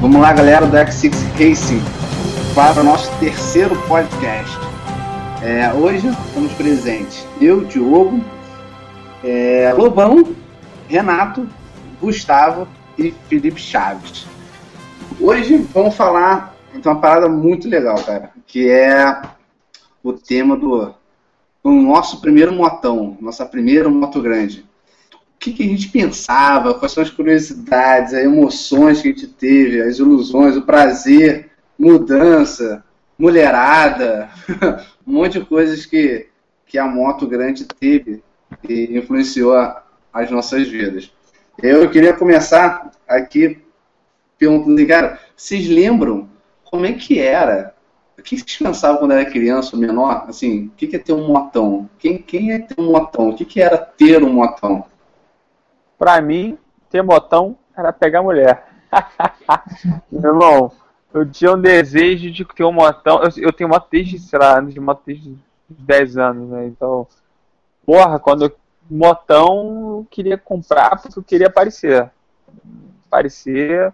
Vamos lá, galera do X6 Racing, para o nosso terceiro podcast. É, hoje estamos presentes eu, Diogo, é, Lobão, Renato, Gustavo e Felipe Chaves. Hoje vamos falar de uma parada muito legal, cara, que é o tema do, do nosso primeiro motão, nossa primeira moto grande. O que, que a gente pensava, quais são as curiosidades, as emoções que a gente teve, as ilusões, o prazer, mudança, mulherada, um monte de coisas que, que a moto grande teve e influenciou as nossas vidas. Eu queria começar aqui perguntando, cara, vocês lembram como é que era? O que vocês pensavam quando era criança, menor? Assim, o que é ter um motão? Quem, quem é ter um motão? O que era ter um motão? Pra mim, ter motão era pegar mulher. Meu irmão, eu tinha um desejo de ter um motão. Eu, eu tenho moto desde, sei lá, anos de moto desde 10 anos, né? Então, porra, quando eu motão eu queria comprar porque eu queria aparecer. Aparecer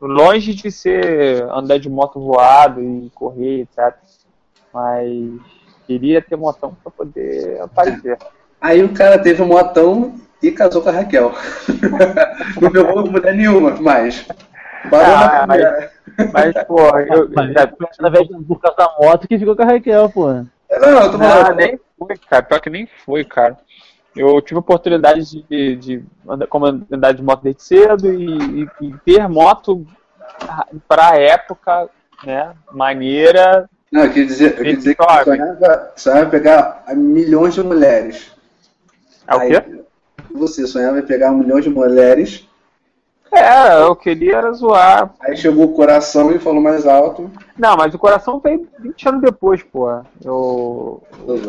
longe de ser andar de moto voado e correr, etc. Mas queria ter motão para poder aparecer. Aí o cara teve um motão e casou com a Raquel. Não pegou mulher nenhuma, mas. Ah, mas, mas, pô, eu. Mas, através por causa da moto que ficou com a Raquel, pô. Não, eu tô falando. Ah, nem foi, cara. Pior que nem foi, cara. Eu tive a oportunidade de, de andar, como andar de moto desde cedo e, e, e ter moto para a época, né, maneira. Não, eu queria dizer, eu queria dizer que eu sonhava, sonhava pegar milhões de mulheres. É o quê? você sonhava em pegar milhões de mulheres. É, eu queria zoar. Aí chegou o coração e falou mais alto. Não, mas o coração veio 20 anos depois, pô. Eu.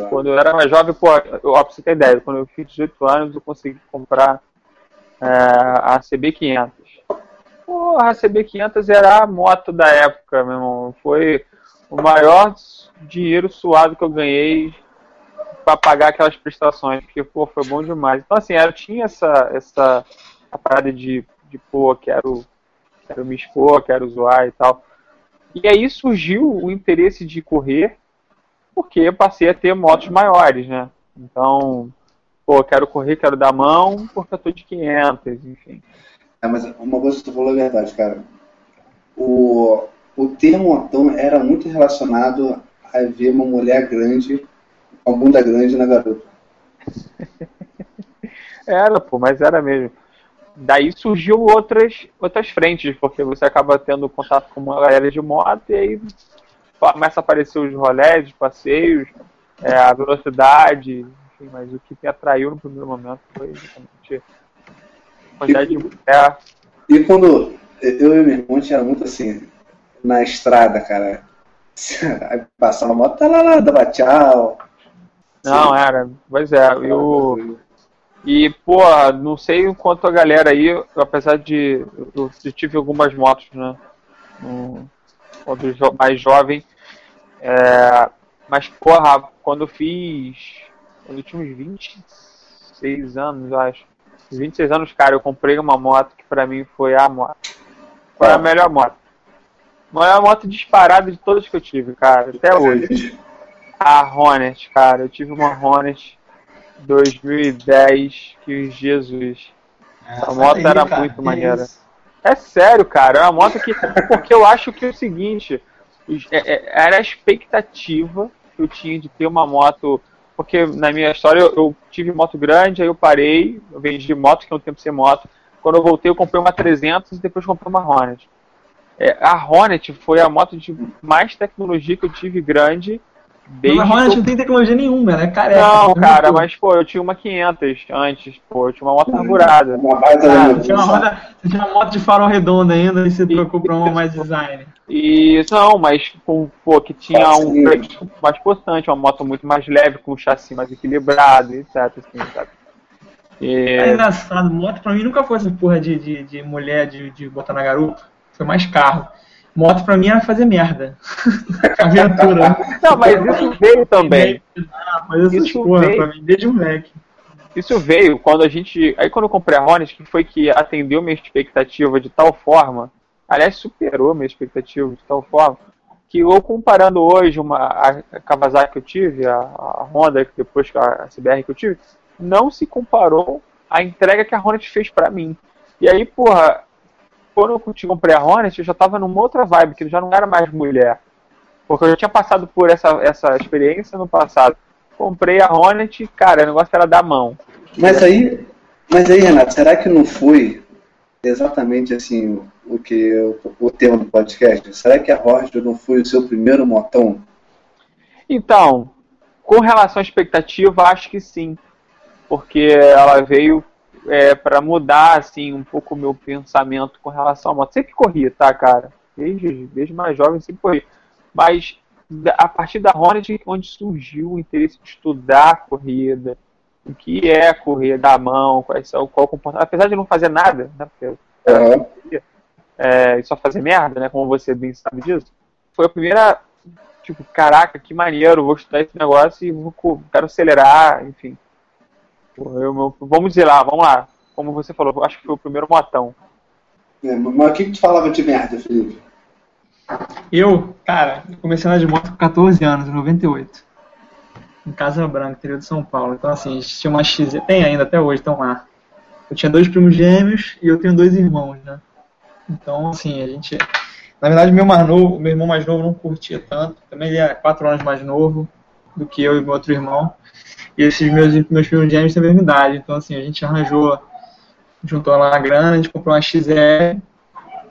Quando eu era mais jovem, pô, eu, ó, pra você ter ideia, quando eu fiz 18 anos, eu consegui comprar é, a CB500. Porra, a CB500 era a moto da época, meu irmão. Foi o maior dinheiro suado que eu ganhei para pagar aquelas prestações, porque, pô, foi bom demais. Então, assim, eu tinha essa, essa a parada de, de pô, quero, quero me expor, quero zoar e tal. E aí surgiu o interesse de correr, porque eu passei a ter motos maiores, né? Então, pô, quero correr, quero dar mão, porque eu tô de 500, enfim. É, mas uma coisa que tu falou é verdade, cara. O, o termo motão era muito relacionado a ver uma mulher grande com a bunda grande na garota. era, pô, mas era mesmo. Daí surgiu outras, outras frentes, porque você acaba tendo contato com uma galera de moto e aí começa a aparecer os rolés, os passeios, é, a velocidade, enfim, mas o que me atraiu no primeiro momento foi justamente a quantidade e, de mulher. E quando eu e meu irmão tinha muito assim, na estrada, cara, aí passava a moto, tá lá, lá, dava tchau, não, era. Pois é. Eu, e, pô, não sei o quanto a galera aí, apesar de. Eu, eu tive algumas motos, né? Um, quando mais jovem. É, mas, porra, quando eu fiz. Quando eu tinha uns 26 anos, acho. 26 anos, cara, eu comprei uma moto que pra mim foi a moto. Foi a melhor moto. A maior moto disparada de todas que eu tive, cara, até hoje. A Hornet, cara. Eu tive uma Hornet 2010, que Jesus. É, a moto aí, era cara, muito maneira. É sério, cara. É uma moto que. Porque eu acho que é o seguinte: é, é, era a expectativa que eu tinha de ter uma moto. Porque na minha história eu, eu tive moto grande, aí eu parei, eu vendi moto, que é um tempo sem moto. Quando eu voltei, eu comprei uma 300 e depois comprei uma Hornet. É, a Hornet foi a moto de mais tecnologia que eu tive grande Desde mas a Hornet não tem tecnologia nenhuma, né? Careca. Não, cara, mas pô, eu tinha uma 500 antes, pô, eu tinha uma moto carburada. Uma ah, você, tinha uma roda, você tinha uma moto de farol redondo ainda e você trocou pra uma mais design. E não, mas pô, que tinha um freio mais potente, uma moto muito mais leve, com um chassi mais equilibrado, etc. Assim, sabe? E... É engraçado, moto pra mim nunca foi essa porra de, de, de mulher de, de botar na garupa, foi mais carro. Moto pra mim era fazer merda. Aventura. Não, mas isso veio também. Ah, mas isso porra, veio. pra mim, desde moleque. Isso veio quando a gente. Aí quando eu comprei a Hornet, que foi que atendeu minha expectativa de tal forma, aliás, superou minha expectativa de tal forma, que eu comparando hoje uma, a Kawasaki que eu tive, a, a Honda, depois a CBR que eu tive, não se comparou à entrega que a Hornet fez para mim. E aí, porra, quando eu comprei a Hornet, eu já tava numa outra vibe, que eu já não era mais mulher. Porque eu já tinha passado por essa, essa experiência no passado. Comprei a Hornet, cara, o negócio era da mão. Mas aí, mas aí, Renato, será que não foi exatamente assim o que o, o tema do podcast? Será que a Hornet não foi o seu primeiro motão? Então, com relação à expectativa, acho que sim. Porque ela veio é, para mudar assim um pouco o meu pensamento com relação à moto. Sempre corria, tá, cara? Desde, desde mais jovem sempre corri. Mas a partir da Hornet onde surgiu o interesse de estudar a corrida, o que é correr da mão, qual, é, qual comportamento. Apesar de não fazer nada, né? Porque uhum. é, só fazer merda, né? Como você bem sabe disso. Foi a primeira, tipo, caraca, que maneiro, vou estudar esse negócio e vou, quero acelerar, enfim. Eu, meu, vamos dizer lá, vamos lá. Como você falou, acho que foi o primeiro motão. É, mas o que, que tu falava de merda, Felipe? Eu, cara, comecei a andar de moto com 14 anos, em 98 em Casa Branca, interior de São Paulo. Então, assim, a gente tinha uma X, tem ainda até hoje, estão lá. Eu tinha dois primos gêmeos e eu tenho dois irmãos, né? Então, assim, a gente. Na verdade, meu mais novo, meu irmão mais novo não curtia tanto. Também ele é quatro anos mais novo do que eu e meu outro irmão. E esses meus, meus primos gêmeos têm a mesma idade. Então, assim, a gente arranjou, juntou lá a grana, a gente comprou uma XR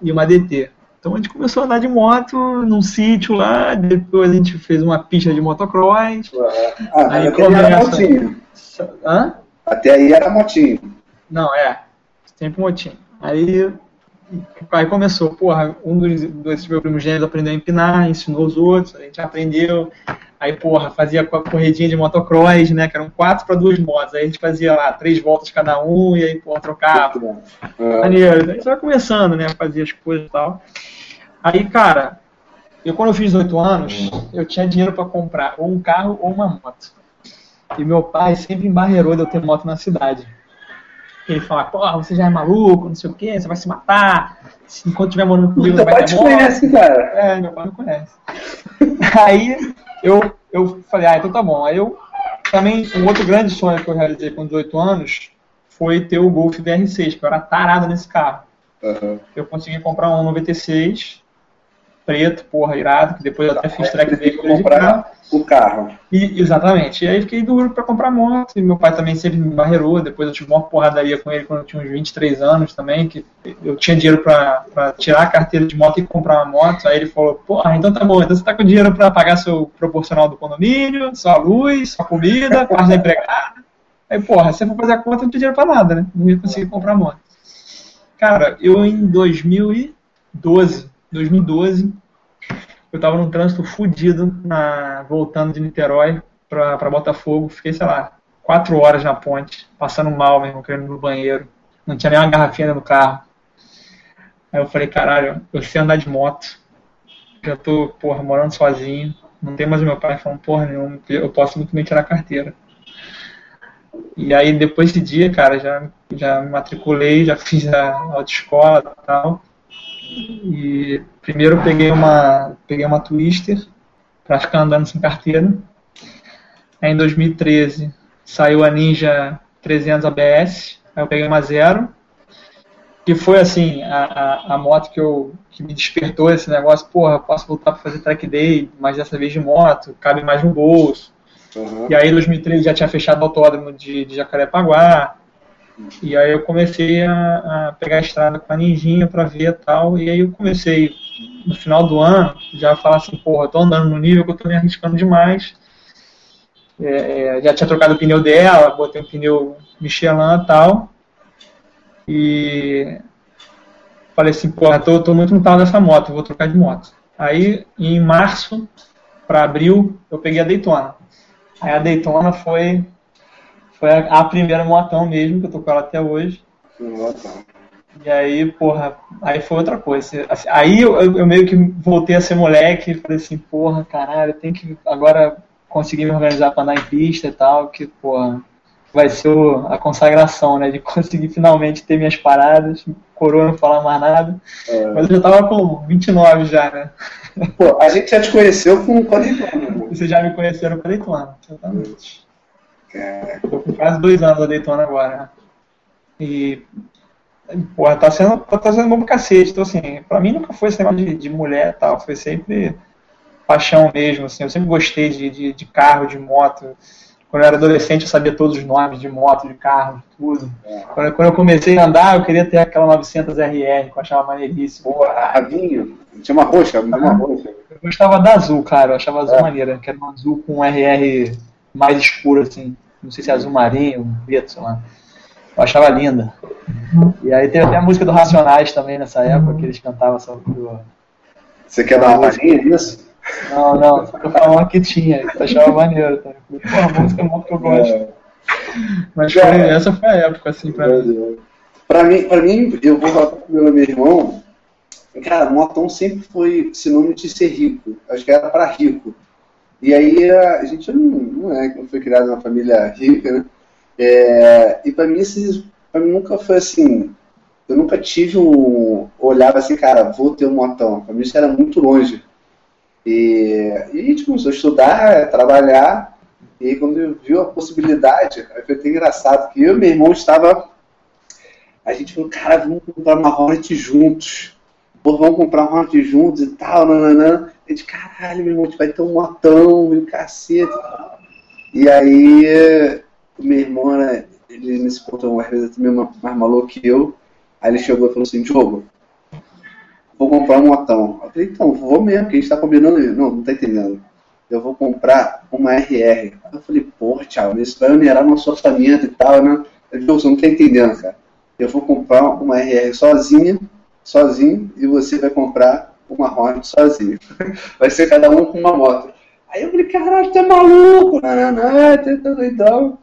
e uma DT. Então a gente começou a andar de moto num sítio lá, depois a gente fez uma pista de motocross. Ah, aí até começa... era motinho. Hã? Até aí era motinho. Não, é. Sempre motinho. Aí, aí começou, porra, um dos, desses meus primos gêmeos aprendeu a empinar, ensinou os outros, a gente aprendeu. Aí, porra, fazia a corredinha de motocross, né? Que eram quatro para duas motos. Aí a gente fazia lá três voltas cada um, e aí, porra, trocava. É. Maneiro. Aí só começando, né? Fazia as coisas e tal. Aí, cara, eu quando eu fiz 18 anos, eu tinha dinheiro para comprar ou um carro ou uma moto. E meu pai sempre embarreirou de eu ter moto na cidade. Ele fala, porra, você já é maluco, não sei o que, você vai se matar. Enquanto estiver morando comigo, você vai ter moto. conhece, cara. É, meu pai não conhece. Aí eu, eu falei, ah, então tá bom. Aí eu também, um outro grande sonho que eu realizei com 18 anos foi ter o Golf VR6, que eu era tarado nesse carro. Uhum. Eu consegui comprar um 96 preto, porra, irado, que depois eu até fiz track dele com comprar o carro. E, exatamente. E aí fiquei duro para comprar moto, e meu pai também sempre me barreirou, depois eu tive uma porradaria com ele quando eu tinha uns 23 anos também, que eu tinha dinheiro para tirar a carteira de moto e comprar uma moto, aí ele falou, porra, então tá bom, então você tá com dinheiro para pagar seu proporcional do condomínio, sua luz, sua comida, quarto da empregada. Aí, porra, se você for fazer a conta, não tinha dinheiro pra nada, né? Não ia conseguir comprar moto. Cara, eu em 2012 2012, eu estava num trânsito fudido, na, voltando de Niterói para Botafogo. Fiquei, sei lá, quatro horas na ponte, passando mal mesmo, querendo ir no banheiro. Não tinha nem uma garrafinha no carro. Aí eu falei, caralho, eu sei andar de moto. Já tô, porra, morando sozinho. Não tem mais o meu pai falando, porra nenhuma, eu posso muito bem tirar a carteira. E aí, depois desse dia, cara, já, já me matriculei, já fiz a autoescola e tal. E primeiro peguei uma, peguei uma Twister para ficar andando sem carteira. Aí em 2013 saiu a Ninja 300 ABS, aí eu peguei uma Zero, que foi assim, a, a, a, moto que, eu, que me despertou esse negócio, porra, posso voltar para fazer track day, mas dessa vez de moto, cabe mais no bolso. Uhum. E aí em 2013 já tinha fechado o autódromo de, de Jacarepaguá, e aí eu comecei a, a pegar a estrada com a ninjinha para ver e tal. E aí eu comecei, no final do ano, já a falar assim, porra, tô andando no nível que eu tô me arriscando demais. É, é já tinha trocado o pneu dela, botei um pneu Michelin e tal. E falei assim, porra, tô, tô muito montado nessa moto, vou trocar de moto. Aí, em março para abril, eu peguei a Daytona. Aí a Daytona foi foi a, a primeira motão mesmo, que eu tô com ela até hoje. E aí, porra, aí foi outra coisa. Assim, aí eu, eu, meio que voltei a ser moleque e falei assim, porra, caralho, tem que agora conseguir me organizar para andar em pista e tal, que, porra, vai ser o, a consagração, né? De conseguir finalmente ter minhas paradas, coroa não falar mais nada. É. Mas eu já tava com 29 já, né? Pô, a gente já te conheceu com 40 Né? Vocês já me conheceram com a Daytona, exatamente. Tô com quase dois anos a Daytona agora. Né? E Porra, tá sendo, tá sendo bom pra cacete. Então, assim, pra mim nunca foi esse negócio de, de mulher e tal. Foi sempre paixão mesmo, assim. Eu sempre gostei de, de, de, carro, de moto. Quando eu era adolescente, eu sabia todos os nomes de moto, de carro, de tudo. É. Quando, quando, eu comecei a andar, eu queria ter aquela 900 RR, que eu achava maneiríssimo. Pô, Ravinho. Tinha uma roxa, uma roxa. Eu gostava da azul, cara. Eu achava azul é. maneira, que era uma azul com um RR mais escuro, assim. Não sei se é azul marinho, preto, sei lá. Eu achava linda. E aí teve até a música do Racionais também nessa época, que eles cantavam sobre o. Você quer dar uma palhinha disso? Não, não, só que eu falava que tinha, que eu achava maneiro. Tá? Pô, a música é muito que eu gosto. É. Mas foi, essa foi a época, assim, pra mim. Pra mim, pra mim, eu vou falar com o meu irmão, cara, Motão sempre foi sinônimo de ser rico. Acho que era para rico. E aí a gente não, não é, não foi criado numa família rica, né? É, e para mim, pra mim nunca foi assim. Eu nunca tive um. Olhava assim, cara, vou ter um motão. Para mim isso era muito longe. E, e a gente começou a estudar, trabalhar. E aí, quando viu a possibilidade, foi até engraçado que eu e meu irmão estava. A gente falou, cara, vamos comprar uma Hornet juntos. Pô, vamos comprar uma Hornet juntos e tal, nananã. Gente, caralho, meu irmão, vai ter um motão, e um cacete. E aí meu irmão, né, ele nesse ponto, às vezes, é também mais maluco que eu. Aí ele chegou e falou assim: Diogo, vou comprar um motão. Eu falei: então, vou mesmo, que a gente tá combinando. Não, não tá entendendo. Eu vou comprar uma RR. Eu falei: porra, Thiago, isso vai onerar nosso orçamento e tal, né? Eu você não tá entendendo, cara. Eu vou comprar uma RR sozinha, sozinho, e você vai comprar uma Hornet sozinho. Vai ser cada um com uma moto. Aí eu falei, caralho, tá maluco, não, não, não, tá doidão.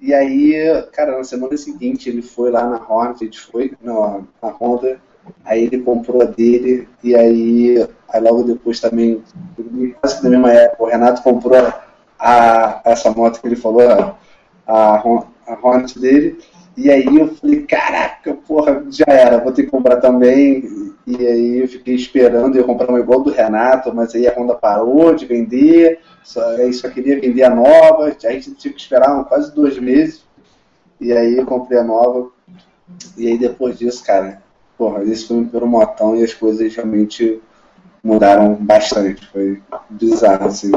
E aí, cara, na semana seguinte ele foi lá na Hornet, a gente foi na, na Honda, aí ele comprou a dele, e aí, aí logo depois também, quase que na mesma época, o Renato comprou a essa moto que ele falou, a, a, a Hornet dele, e aí eu falei, caraca, porra, já era, vou ter que comprar também. E aí eu fiquei esperando, eu comprar uma igual do Renato, mas aí a Honda parou de vender, só, aí só queria vender a nova, a gente tive que esperar quase dois meses. E aí eu comprei a nova. E aí depois disso, cara, porra, isso foi pelo motão e as coisas realmente mudaram bastante. Foi bizarro, assim.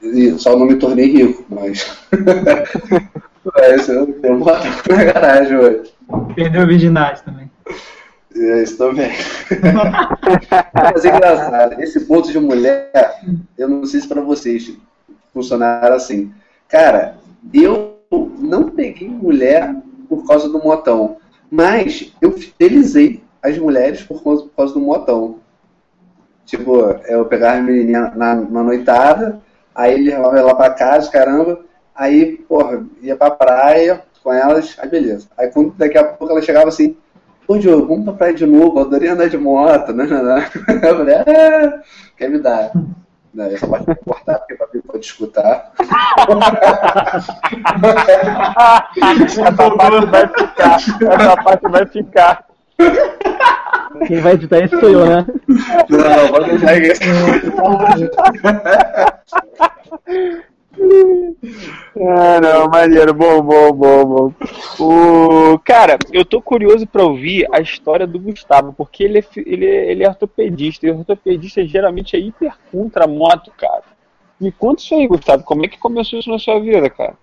E só não me tornei rico, mas. Mas eu tenho moto na garagem hoje. Perdeu a virgindade também. É, isso também. Mas é engraçado, esse ponto de mulher, eu não sei se para vocês funcionaram assim. Cara, eu não peguei mulher por causa do motão, mas eu fidelizei as mulheres por causa, por causa do motão. Tipo, eu pegava a menininha na, na noitada, aí ele levava ela pra casa, caramba, Aí, porra, ia pra praia com elas, aí beleza. Aí quando daqui a pouco ela chegava assim, pô Diogo, vamos pra praia de novo, eu adorei andar de moto, né? né, né. Eu falei, ah, quer me dar. Não, essa parte vai cortar, porque pra mim pode escutar. essa parte vai ficar. Essa parte vai ficar. Quem vai editar isso sou eu, né? Não, pode deixar isso. Ah, não, maneiro, bom, bom, bom, bom. O, cara, eu tô curioso para ouvir a história do Gustavo, porque ele é, ele é, ele é ortopedista, e ortopedista geralmente é hiper contra moto, cara. Me conta isso aí, Gustavo, como é que começou isso na sua vida, cara?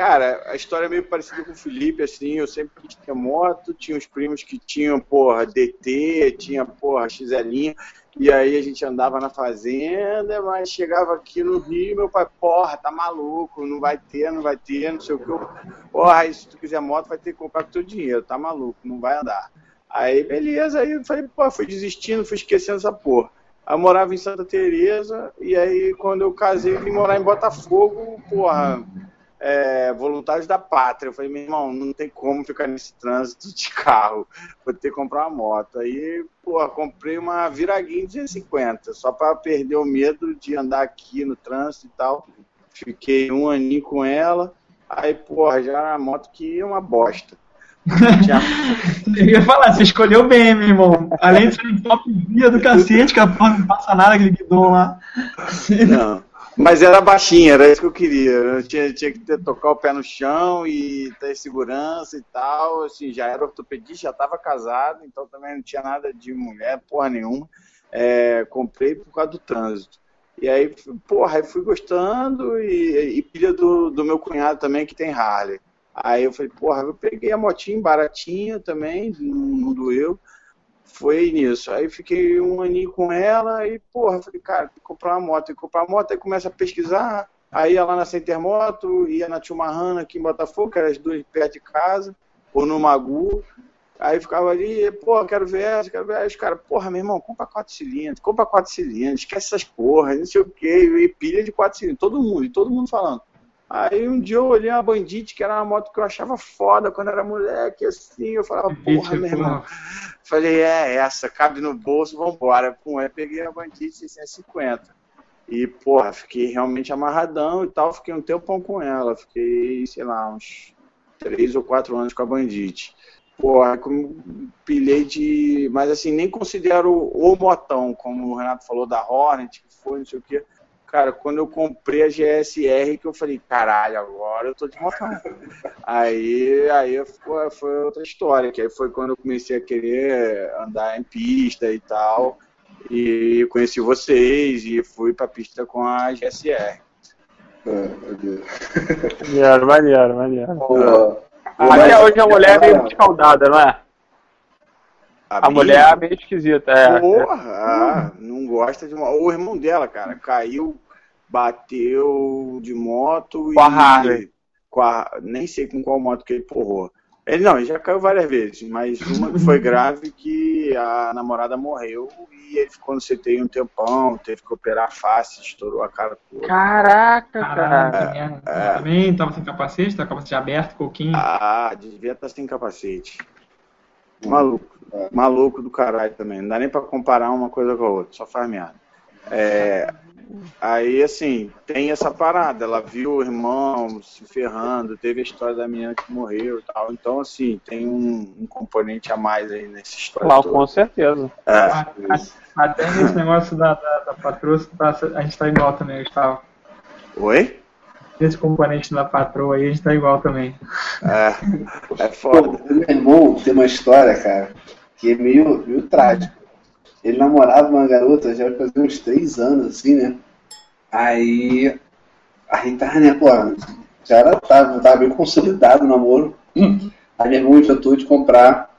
Cara, a história é meio parecida com o Felipe, assim, eu sempre quis ter moto, tinha os primos que tinham, porra, DT, tinha, porra, XL, e aí a gente andava na fazenda, mas chegava aqui no Rio, meu pai, porra, tá maluco, não vai ter, não vai ter, não sei o que. Eu, porra, se tu quiser moto, vai ter que comprar com teu dinheiro, tá maluco, não vai andar. Aí, beleza, aí eu falei, pô, fui desistindo, fui esquecendo essa porra. Eu morava em Santa Teresa e aí quando eu casei, vim morar em Botafogo, porra é, voluntários da pátria. Eu falei, meu irmão, não tem como ficar nesse trânsito de carro, vou ter que comprar uma moto. Aí, pô, comprei uma Viraguinho 250, só para perder o medo de andar aqui no trânsito e tal. Fiquei um aninho com ela, aí, porra, já era uma moto que é uma bosta. Eu ia falar, você escolheu bem, meu irmão. Além de ser um top guia do cacete, que a porra não passa nada aquele guidão lá. Não. Mas era baixinha, era isso que eu queria. Eu tinha, tinha que ter, tocar o pé no chão e ter segurança e tal. Assim, já era ortopedista, já estava casado, então também não tinha nada de mulher, porra nenhuma. É, comprei por causa do trânsito. E aí, porra, aí fui gostando e, e pilha do, do meu cunhado também, que tem Harley. Aí eu falei, porra, eu peguei a motinha baratinha também, não, não doeu foi nisso. Aí fiquei um aninho com ela e, porra, falei, cara, tem que comprar uma moto, tem que comprar uma moto, aí começa a pesquisar, aí ia lá na Center Moto, ia na Tilmarrana aqui em Botafogo, que era as duas perto de casa, ou no Magu, aí ficava ali, porra, quero ver essa, quero ver. Essa, os caras, porra, meu irmão, compra quatro cilindros, compra quatro cilindros, esquece essas porras, não sei o que, e pilha de quatro cilindros, todo mundo, e todo mundo falando. Aí um dia eu olhei uma Bandit, que era uma moto que eu achava foda quando era moleque, assim, eu falava, porra, meu irmão. Falei, é essa, cabe no bolso, vambora. Pum, aí peguei a Bandit 650. E, porra, fiquei realmente amarradão e tal, fiquei um tempão com ela. Fiquei, sei lá, uns três ou quatro anos com a Bandit. Porra, pilhei de. Mas assim, nem considero o motão, como o Renato falou da Hornet, que foi, não sei o quê Cara, quando eu comprei a GSR, que eu falei, caralho, agora eu tô de motão. aí aí foi, foi outra história, que aí foi quando eu comecei a querer andar em pista e tal. E conheci vocês e fui pra pista com a GSR. Maneiro, maneiro, maneiro. Até hoje a mulher é meio escaldada, não é? A, a mulher é meio esquisita, é. Porra, ah, não gosta de uma. O irmão dela, cara, caiu, bateu de moto com e. A Harley. Com a, nem sei com qual moto que ele porrou. Ele não, ele já caiu várias vezes, mas uma que foi grave que a namorada morreu e ele ficou no CTI um tempão, teve que operar a face, estourou a cara toda. Caraca, cara. É, é. Também tava sem capacete, tava capacete aberto, pouquinho. Ah, devia estar sem capacete. Maluco. Maluco do caralho também. Não dá nem pra comparar uma coisa com a outra, só faz merda. É, aí, assim, tem essa parada. Ela viu o irmão se ferrando, teve a história da menina que morreu e tal. Então, assim, tem um, um componente a mais aí nessa história. Claro, com certeza. É, até nesse negócio da, da, da patroa, a gente tá igual também, Gustavo. Oi? Esse componente da patroa aí, a gente tá igual também. É, é foda. Pô, meu irmão tem uma história, cara, que é meio, meio trágico. Ele namorava uma garota já fazia uns três anos, assim, né? Aí a gente tava, né, pô, já era, tava, tava bem consolidado o namoro. Aí meu irmão inventou de comprar.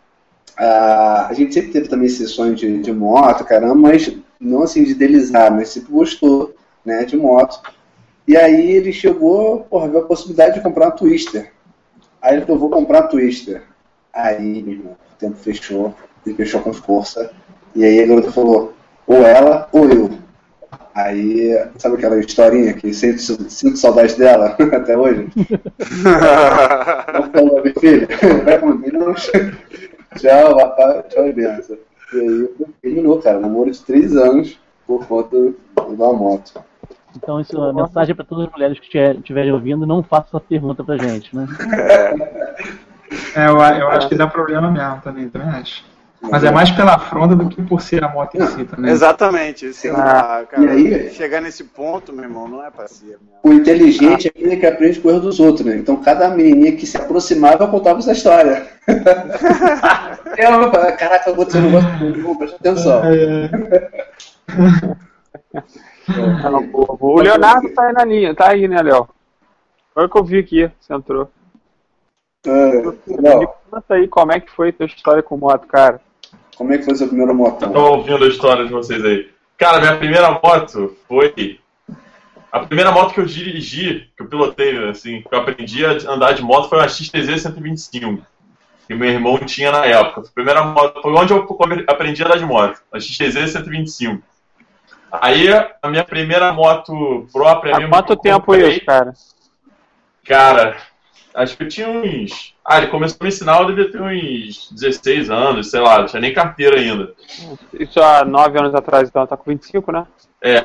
Uh, a gente sempre teve também esse sonho de, de moto, caramba, mas não assim de delizar, mas sempre gostou, né, de moto. E aí ele chegou, porra, viu a possibilidade de comprar uma Twister. Aí ele falou, vou comprar uma Twister. Aí, meu irmão, o tempo fechou, ele fechou com força. E aí a garota falou, ou ela ou eu. Aí, sabe aquela historinha que sinto, sinto saudade dela até hoje? Não falou, meu filho, vai comigo. Tchau, papai, tchau e benção. E aí terminou, cara, namoro de três anos por conta da moto. Então, isso é uma mensagem para todas as mulheres que estiverem ouvindo: não faça essa pergunta pra gente, né? É, eu, eu acho que dá problema mesmo também, também acho. Mas é mais pela afronta do que por ser a moto em si também. Exatamente. Sei lá, cara, e aí, chegar nesse ponto, meu irmão, não é pra ser. O inteligente ah. é aquele que aprende com o erro dos outros, né? Então cada menininha que se aproximava contava essa história. eu, caraca, você não gosta de presta atenção. É. o Leonardo tá aí na linha, tá aí, né, Léo? Agora que eu vi aqui, você entrou. É, Me conta aí como é que foi a tua história com moto, cara. Como é que foi seu primeiro moto? Eu tô ouvindo a história de vocês aí. Cara, minha primeira moto foi. A primeira moto que eu dirigi, que eu pilotei, assim, que eu aprendi a andar de moto foi uma XTZ 125. Que meu irmão tinha na época. A primeira moto, foi onde eu aprendi a andar de moto. A XTZ 125. Aí, a minha primeira moto própria... Há quanto tempo comprei, isso, cara? Cara, acho que eu tinha uns. Ah, ele começou a me ensinar, eu devia ter uns 16 anos, sei lá, não tinha nem carteira ainda. Isso há 9 anos atrás, então tá com 25, né? É.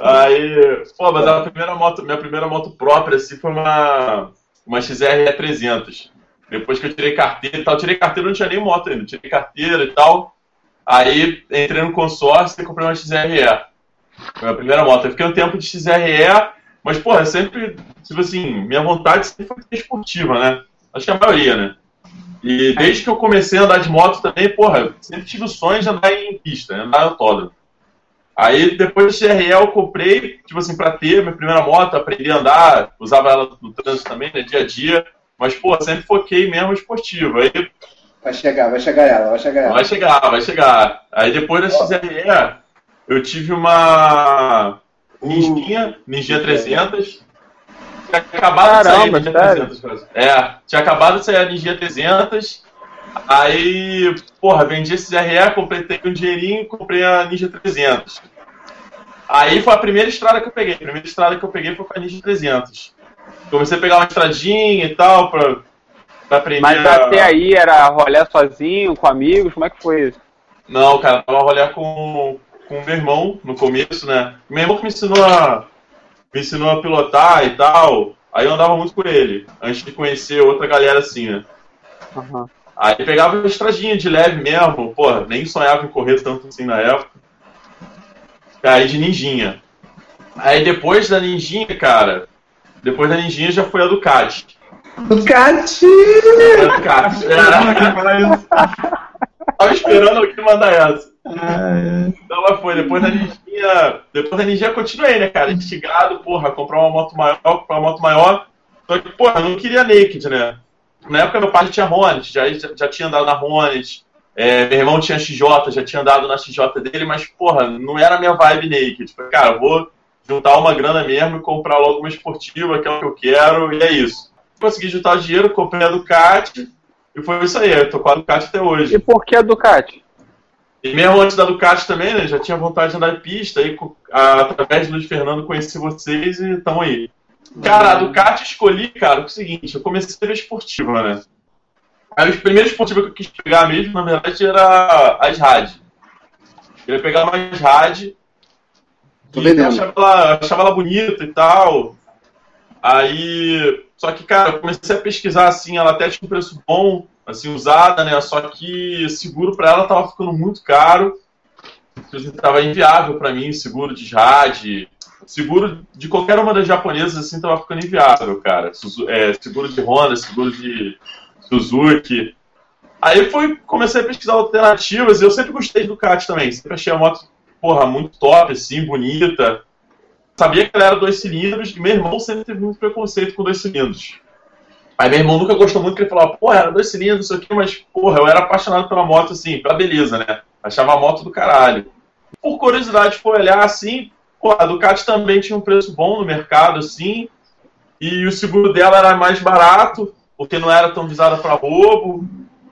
Aí, pô, mas a primeira moto, minha primeira moto própria, assim, foi uma, uma XR 300. Depois que eu tirei carteira e tal, eu tirei carteira, não tinha nem moto ainda, tirei carteira e tal. Aí entrei no consórcio e comprei uma XRE. Foi a primeira moto. Eu fiquei um tempo de XRE, mas, porra, sempre, tipo assim, minha vontade sempre foi ser esportiva, né? Acho que a maioria, né? E desde que eu comecei a andar de moto também, porra, sempre tive o sonho de andar em pista, né? andar em autódromo. Aí depois do XRE eu comprei, tipo assim, pra ter minha primeira moto, aprendi a andar, usava ela no trânsito também, né, dia a dia. Mas, pô, sempre foquei mesmo esportivo. Aí Vai chegar, vai chegar ela, vai chegar ela. Vai chegar, vai chegar. Aí depois da XRE, eu tive uma Ninjinha, Ninjinha 300. Tinha acabado de sair a Caramba, Ninja sério? 300. É, tinha acabado de sair a Ninjinha 300. Aí, porra, vendi esse XRE, completei um dinheirinho e comprei a Ninja 300. Aí foi a primeira estrada que eu peguei. A primeira estrada que eu peguei foi com a Ninja 300. Comecei a pegar uma estradinha e tal, pra, Mas até aí era rolê sozinho, com amigos, como é que foi isso? Não, cara, tava rolando com com o meu irmão no começo, né? Meu irmão que me ensinou a me ensinou a pilotar e tal. Aí eu andava muito com ele, antes de conhecer outra galera assim, né? Aham. Aí pegava estradinha de leve mesmo, porra, nem sonhava em correr tanto assim na época. Aí de ninjinha. Aí depois da ninjinha, cara, depois da ninjinha já foi a Ducati. Ducati! A Ducati. É, tava esperando alguém mandar essa. Então ela foi, depois da Ninjinha. Depois da Ninjinha continuei, né, cara? Instigado, porra, comprar uma moto maior, comprar uma moto maior. Só que, porra, eu não queria naked, né? Na época meu pai já tinha Hornet, já, já, já tinha andado na Hornet. É, meu irmão tinha XJ, já tinha andado na XJ dele, mas, porra, não era a minha vibe naked. Falei, cara, eu vou juntar uma grana mesmo e comprar logo uma esportiva, que é o que eu quero, e é isso. Consegui juntar o dinheiro, comprei a Ducati, e foi isso aí, eu tô com a Ducati até hoje. E por que a Ducati? E mesmo antes da Ducati também, né? Já tinha vontade de andar em pista. Aí, através do Luiz Fernando, conheci vocês e estão aí. Cara, a Ducati escolhi, cara, o seguinte: eu comecei a ser esportiva, né? Aí, o primeiro esportivo que eu quis pegar mesmo, na verdade, era as RAD. Eu queria pegar mais RAD. Tô e eu achava ela, eu achava ela bonita e tal. Aí. Só que, cara, eu comecei a pesquisar assim, ela até tinha um preço bom, assim, usada, né? Só que seguro pra ela tava ficando muito caro. Tava inviável pra mim, seguro de RAD. Seguro de qualquer uma das japonesas, assim, tava ficando inviável, cara. É, seguro de Honda, seguro de Suzuki. Aí fui, comecei a pesquisar alternativas e eu sempre gostei de Ducati também. Sempre achei a moto, porra, muito top, assim, bonita. Sabia que ela era dois cilindros e meu irmão sempre teve muito preconceito com dois cilindros. Aí meu irmão nunca gostou muito, porque ele falava, porra, era dois cilindros, isso aqui, mas, porra, eu era apaixonado pela moto, assim, pela beleza, né? Achava a moto do caralho. Por curiosidade, foi olhar assim, pô, a Ducati também tinha um preço bom no mercado, assim, e o seguro dela era mais barato, porque não era tão visada para roubo.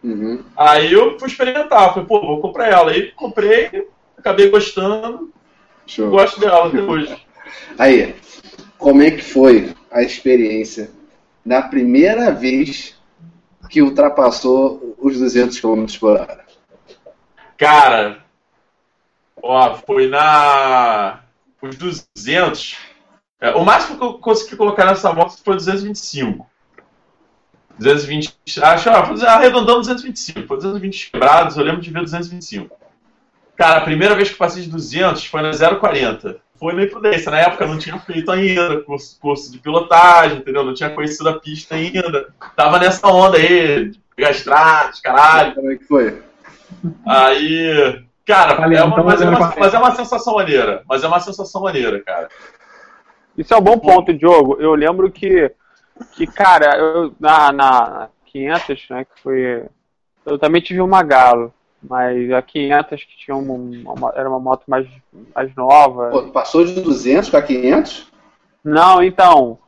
Uhum. Aí eu fui experimentar, falei, pô, vou comprar ela. Aí comprei, acabei gostando, Show. gosto dela até hoje. Aí, como é que foi a experiência da primeira vez que ultrapassou os 200 km por hora? Cara, ó, foi na. Os 200. É, o máximo que eu consegui colocar nessa moto foi 225. 220. Acho, dizer, arredondando 225. Foi 220 quebrados, eu lembro de ver 225. Cara, a primeira vez que eu passei de 200 foi na 040. Foi na imprudência. Na época eu não tinha feito ainda curso, curso de pilotagem, entendeu? Não tinha conhecido a pista ainda. Tava nessa onda aí, de pegar estradas, caralho. Como é que foi? Aí, cara, Valeu, é uma, então mas, é uma, mas é uma sensação maneira. Mas é uma sensação maneira, cara. Isso é um bom ponto, Diogo. Eu lembro que, que cara, eu, na, na 500, né, que foi... Eu também tive uma Galo, mas a 500 que tinha uma, uma- era uma moto mais, mais nova. Pô, passou de 200 para 500? Não, então.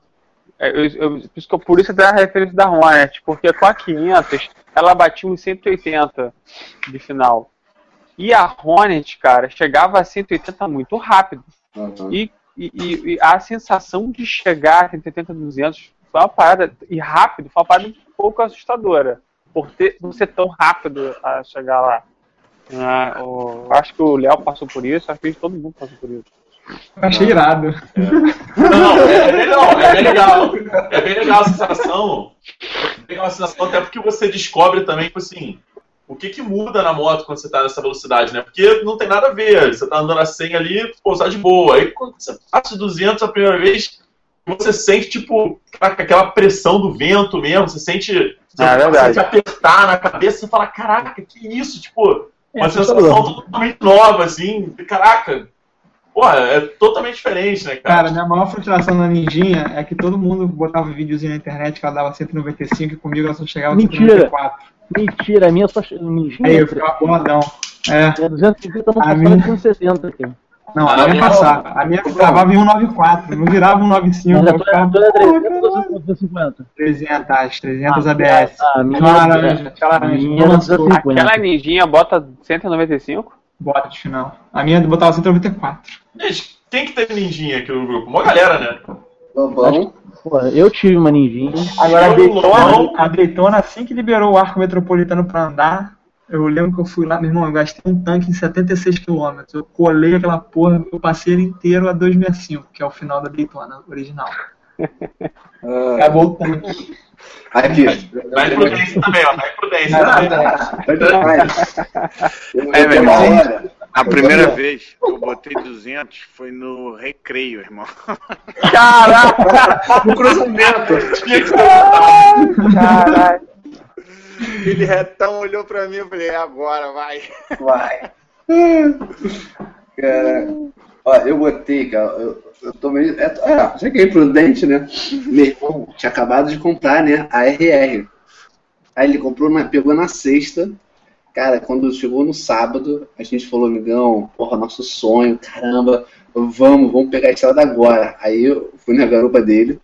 é, eu- eu- por, isso que eu, por isso até a referência da Hornet, porque com a 500 ela batia uns 180 de final. E a Hornet, cara, chegava a 180 muito rápido. Uhum. E, e, e, e a sensação de chegar a 180, 200 foi uma parada, e rápido, foi uma parada um pouco assustadora, por, ter, por ser tão rápido a chegar lá. Ah, o, acho que o Léo passou por isso, acho que todo mundo passou por isso. Eu achei irado. Não, é, bem legal, é bem legal. É bem legal a sensação. É bem legal a sensação, até porque você descobre também, tipo assim, o que, que muda na moto quando você tá nessa velocidade, né? Porque não tem nada a ver. Você tá andando a 100 ali, pousar de boa. Aí quando você passa de 200 a primeira vez, você sente, tipo, aquela pressão do vento mesmo. Você sente. Você É verdade. sente apertar na cabeça e fala: caraca, que isso? Tipo, uma É, sensação totalmente nova, assim. Caraca. Porra, é totalmente diferente, né, cara? Cara, minha maior frustração na Ninjinha é que todo mundo botava videozinho na internet que ela dava 195 e comigo ela só chegava a Mentira. 194. Mentira, a minha só. Mentira. Aí eu ficava boladão. É. É 250, não A minha- de 160 aqui. Não, a Ah, minha passava. A minha gravava em 194, não virava 195. Mas a tua ficava, a tua é "Porra, 300 ou 250? 300, 300 Ah, ABS. a minha- Tinha laranja, tinha laranja. minha não era lançou. 250. Aquela ninjinha bota 195? Bota de final. A minha botava 194. Gente, quem que teve ninjinha aqui no grupo? Uma galera, né? Pô, eu tive uma ninjinha. Agora a Daytona, a Daytona, assim que liberou o arco metropolitano pra andar, eu lembro que eu fui lá, meu irmão, eu gastei um tanque em 76 km. Eu colei aquela porra, eu passei ele inteiro a 265, que é o final da Daytona original. Ah, Acabou o tanque. aqui. Na imprudência também, ó. Na imprudência. Eu, É, eu meu irmão. A primeira vez que eu botei 200 foi no recreio, irmão. Caraca! No cruzamento. Caralho! Ele retão olhou pra mim e falei, é agora, vai. Vai. Cara, ó, eu botei, cara, eu, eu tô meio. É, é, cheguei prudente, né? Meu irmão tinha acabado de comprar, né? A RR. Aí ele comprou, na, pegou na sexta. Cara, quando chegou no sábado, a gente falou, amigão, porra, nosso sonho, caramba, vamos, vamos pegar a estrada agora. Aí eu fui na garupa dele.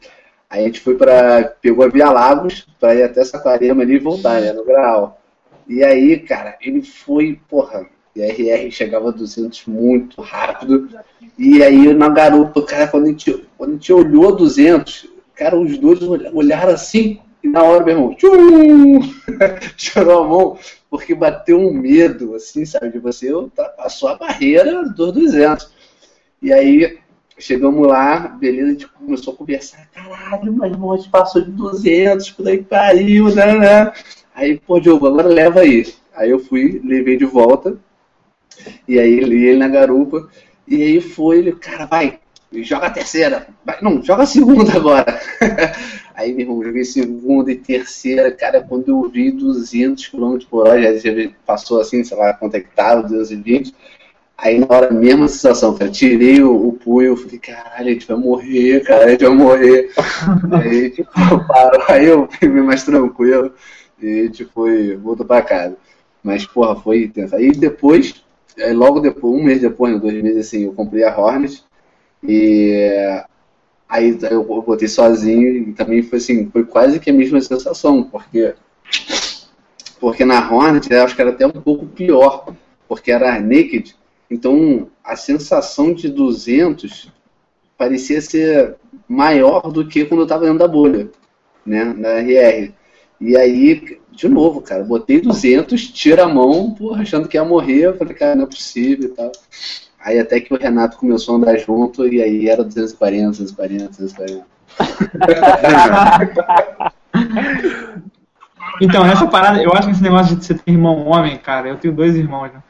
Aí a gente foi pra. pegou a Via Lagos pra ir até Saquarema ali e voltar, né? No grau. E aí, cara, ele foi, porra, e a RR chegava a 200 muito rápido. E aí na garupa, cara, quando a gente, quando a gente olhou a 200, cara, os dois olha- olharam assim, e na hora, meu irmão, tchum, tirou a mão, porque bateu um medo, assim, sabe, de você ultrapassou a barreira dos 200. E aí, chegamos lá, beleza, a gente começou a conversar, caralho, mas irmão, a gente passou de 200, por aí pariu, né, né. Aí, pô, Diogo, agora leva aí. Aí eu fui, levei de volta, e aí ele, ele na garupa, e aí foi, ele, cara, vai, joga a terceira. Vai, não, joga a segunda agora. aí, meu irmão, joguei segunda e terceira, cara, quando eu vi 200 km por hora, já, passou assim, sei lá, quanto é que tava, 220. Aí na hora, mesma sensação, cara, tirei o, o punho, falei, caralho, a gente vai morrer, cara, a gente vai morrer. aí, tipo, parou, aí eu fui mais tranquilo, e a gente foi, voltou pra casa. Mas, porra, foi intenso. Aí depois, é, logo depois, um mês depois, né, dois meses assim, eu comprei a Hornet. E aí eu botei sozinho e também foi assim, foi quase que a mesma sensação, porque porque na Hornet eu acho que era até um pouco pior, porque era naked, então a sensação de 200 parecia ser maior do que quando eu estava dentro da bolha, né, na RR. E aí, de novo, cara, botei 200, tira a mão, porra, achando que ia morrer, falei, cara, não é possível e tal. Aí até que o Renato começou a andar junto e aí era 240, 240, 240. Então, essa parada, eu acho que esse negócio de você ter irmão homem, cara, eu tenho dois irmãos, né?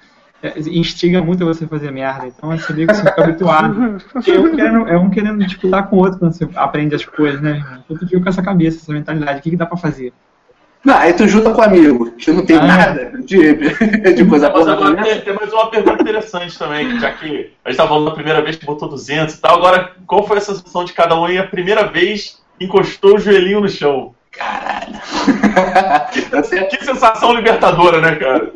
É, Instiga muito você fazer merda. Então, você meio que você fica habituado. Porque eu querendo, é um querendo disputar com o outro quando você aprende as coisas, né, irmão? Então, tu fica com essa cabeça, essa mentalidade. O que, que dá pra fazer? Não, aí tu junta com um amigo, que não tem Ah. nada de, de coisa Mas agora né? tem, tem mais uma pergunta interessante também, já que a gente tava falando da primeira vez que botou 200 e tal. Agora, qual foi a sensação de cada um e a primeira vez encostou o joelhinho no chão? Caralho. Que sensação libertadora, né, cara?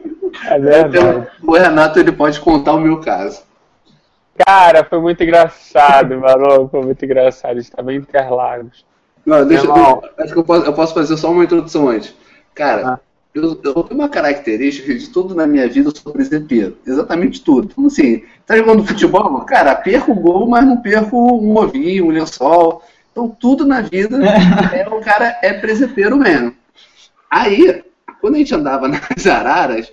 É verdade. o Renato ele pode contar o meu caso. Cara, foi muito engraçado, maluco. Foi muito engraçado. A gente tava em Interlagos. Não, deixa eu. Acho que eu posso, eu posso fazer só uma introdução antes. Cara, Ah. eu, eu tenho uma característica de tudo na minha vida, eu sou presepeiro. Exatamente tudo. Então, assim, tá jogando futebol? Cara, perco o gol, mas não perco um ovinho, um lençol. Então, tudo na vida, é, o cara é presepeiro mesmo. Aí, quando a gente andava nas araras,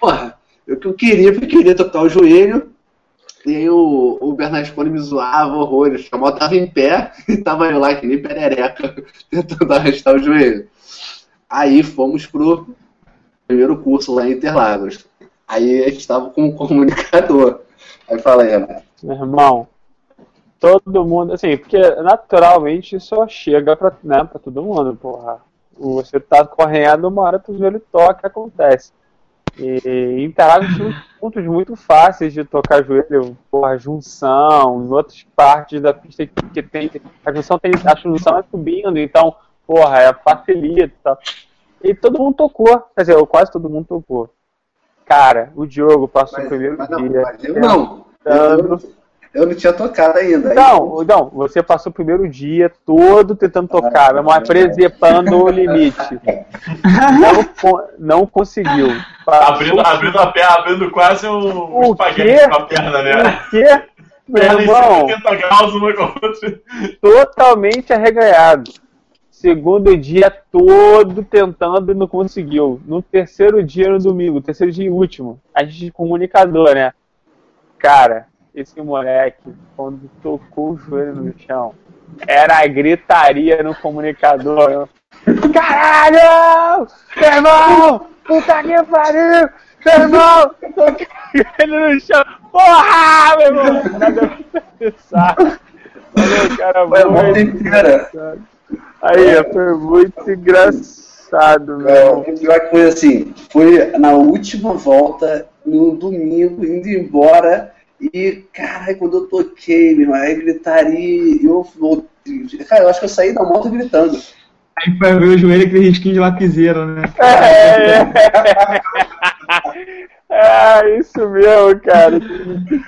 porra, o que eu queria, eu queria tocar o joelho, e aí o, o Bernasconi me zoava horrores. A moto tava em pé e tava eu lá que nem perereca, tentando arrastar o joelho. Aí fomos pro primeiro curso lá em Interlagos. Aí a gente estava com um comunicador. Aí falei, Renato. Meu irmão, todo mundo, assim, porque naturalmente só chega pra, né, pra todo mundo, porra. Você tá correndo, uma hora tu joelho toca, acontece. E Interlagos tem pontos muito fáceis de tocar joelho, porra, junção, em outras partes da pista que tem. A junção tem. A junção é subindo, então porra, é facilita. E todo mundo tocou. Quer dizer, quase todo mundo tocou. Cara, o Diogo passou mas, o primeiro mas não, dia. Mas eu não. Eu, eu, não tinha tocado ainda. Não, aí. não, você passou o primeiro dia todo tentando tocar, ah, mas presepando o limite. Não, não conseguiu. Abrindo, abrindo a perna, abrindo quase um, um espaguete com a perna, né? O quê? Meu irmão, graus uma com a outra. Totalmente arreganhado. Segundo dia todo tentando e não conseguiu. No terceiro dia, no domingo, terceiro dia e último, a gente comunicador, né? Cara, esse moleque, quando tocou o joelho no chão, era a gritaria no comunicador. Caralho! Meu irmão! Puta que pariu! Meu irmão! Toquei ele no chão! Porra! Meu irmão! Nada pra pensar. Olha, cara, Foi volta inteira. Aí, foi muito engraçado, meu. É, pior que foi assim, foi na última volta, no domingo, indo embora, e, caralho, quando eu toquei, meu irmão, aí gritaria, eu Cara, eu acho que eu saí da moto gritando. Aí foi ver o joelho aquele risquinho de lapiseira, né? É, é, é. é isso mesmo, cara.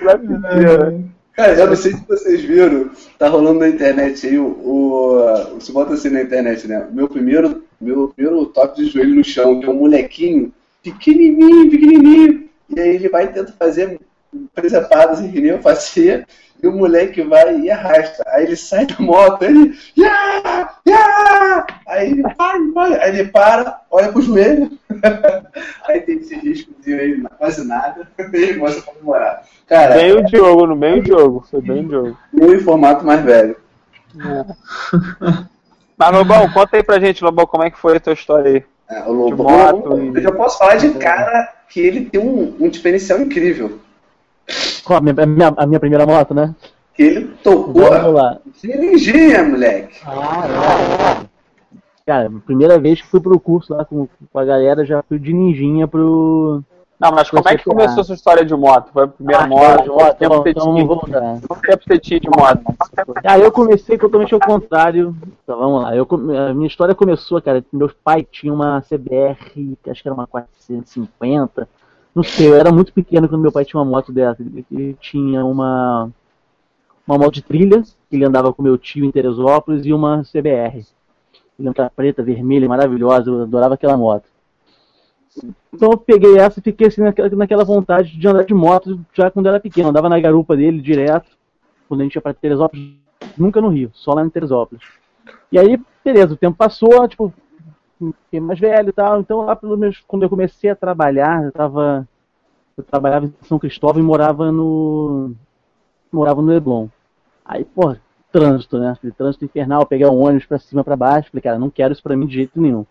Lapiseira. Cara, eu não sei se vocês viram, tá rolando na internet aí, o, o, você bota assim na internet, né? Meu primeiro, meu primeiro toque de joelho no chão, que é um molequinho pequenininho, pequenininho, e aí ele vai e tenta fazer presepadas assim, que nem eu fazia, e o moleque vai e arrasta. Aí ele sai da moto, ele. Yeah! Yeah! Aí ele para, para, aí ele para, olha pro joelho. aí tem esse riscozinho aí, quase nada, ele começa a comemorar. Cara, bem o Diogo, no meio Diogo. Foi bem o Diogo. Eu em formato mais velho. É. Mas, Lobão, conta aí pra gente, Lobão, como é que foi a tua história aí? É, o Lobão, moto, eu, já posso falar de cara que ele tem um, um diferencial incrível. Qual a minha, a minha, a minha primeira moto, né? Que ele tocou de ninjinha, moleque. Ah, é. Cara, primeira vez que fui pro curso lá com, com a galera, já fui de ninjinha pro, não, mas como é que começou a sua história de moto? Foi a primeira ah, moto? De moto tempo você tinha? Quanto tempo você tinha de moto? Ah, eu comecei totalmente ao contrário. Então, vamos lá. Eu, a minha história começou, cara, meu pai tinha uma CBR, acho que era uma 450. Não sei, eu era muito pequeno quando meu pai tinha uma moto dessa. Ele tinha uma, uma moto de trilha, que ele andava com meu tio em Teresópolis, e uma CBR. Ele era preta, vermelha, maravilhosa, eu adorava aquela moto. Então eu peguei essa e fiquei assim naquela, naquela vontade de andar de moto já quando era pequeno. Andava na garupa dele direto, quando a gente ia pra Teresópolis, nunca no Rio, só lá em Teresópolis. E aí, beleza, o tempo passou, tipo, fiquei mais velho e tal. Então lá pelo menos quando eu comecei a trabalhar, eu tava. Eu trabalhava em São Cristóvão e morava no. Morava no Leblon. Aí, pô, trânsito, né? trânsito infernal, pegar um ônibus pra cima pra baixo. Falei, cara, não quero isso pra mim de jeito nenhum.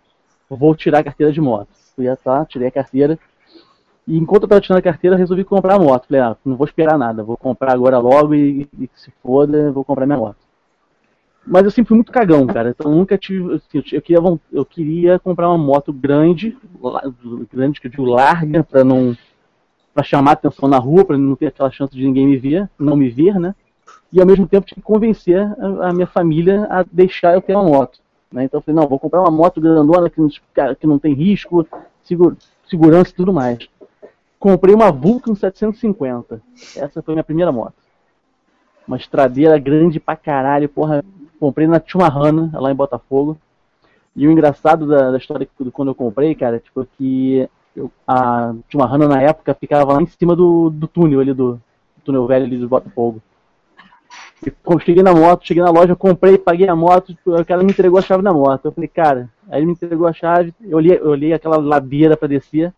Vou tirar a carteira de moto fui tá, tirei a carteira. E enquanto eu tava tirando a carteira, resolvi comprar a moto. Falei, ah, não vou esperar nada, vou comprar agora logo e, e se foda, vou comprar minha moto. Mas eu sempre fui muito cagão, cara. Então nunca tive. Assim, eu, queria, eu queria comprar uma moto grande, grande que eu digo larga, pra não. para chamar atenção na rua, para não ter aquela chance de ninguém me ver, não me ver, né? E ao mesmo tempo tinha que convencer a, a minha família a deixar eu ter uma moto. Né? Então eu falei, não, vou comprar uma moto grandona que não, que não tem risco, segura, segurança e tudo mais. Comprei uma Vulcan 750. Essa foi minha primeira moto. Uma estradeira grande pra caralho, porra. Comprei na Tijuana, lá em Botafogo. E o engraçado da, da história que quando eu comprei, cara, tipo, que eu, a Tijuana na época ficava lá em cima do, do túnel ali, do, do túnel velho ali do Botafogo. E cheguei na moto, cheguei na loja, comprei, paguei a moto, tipo, o cara me entregou a chave da moto. Eu falei, cara, aí ele me entregou a chave, eu olhei, eu olhei aquela ladeira pra descer,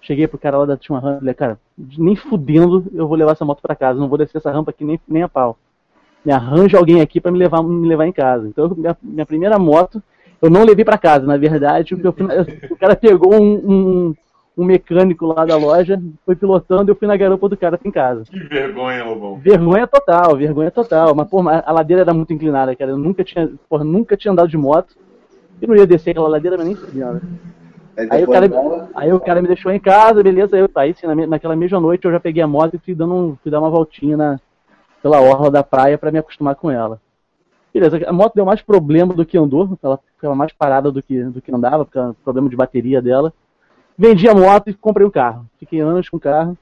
cheguei pro cara lá da Tijuana, falei, cara, nem fudendo eu vou levar essa moto pra casa, não vou descer essa rampa aqui nem, nem a pau. Me arranja alguém aqui para me levar, me levar em casa. Então, minha, minha primeira moto, eu não levei para casa, na verdade, o, o cara pegou um, um, um mecânico lá da loja, foi pilotando e eu fui na garupa do cara aqui em casa. Que vergonha, Lobão. Vergonha total, vergonha total. Mas, pô, a ladeira era muito inclinada, cara. Eu nunca tinha, porra, nunca tinha andado de moto. E não ia descer aquela ladeira, mas nem sabia. Aí, aí, o cara, aí o cara me deixou em casa, beleza. Eu, aí sim, na, naquela mesma noite eu já peguei a moto e fui, dando um, fui dar uma voltinha na, pela orla da praia para me acostumar com ela. Beleza, a moto deu mais problema do que andou, ela ficava mais parada do que, do que andava, porque era problema de bateria dela. Vendi a moto e comprei um carro. Fiquei anos com o carro.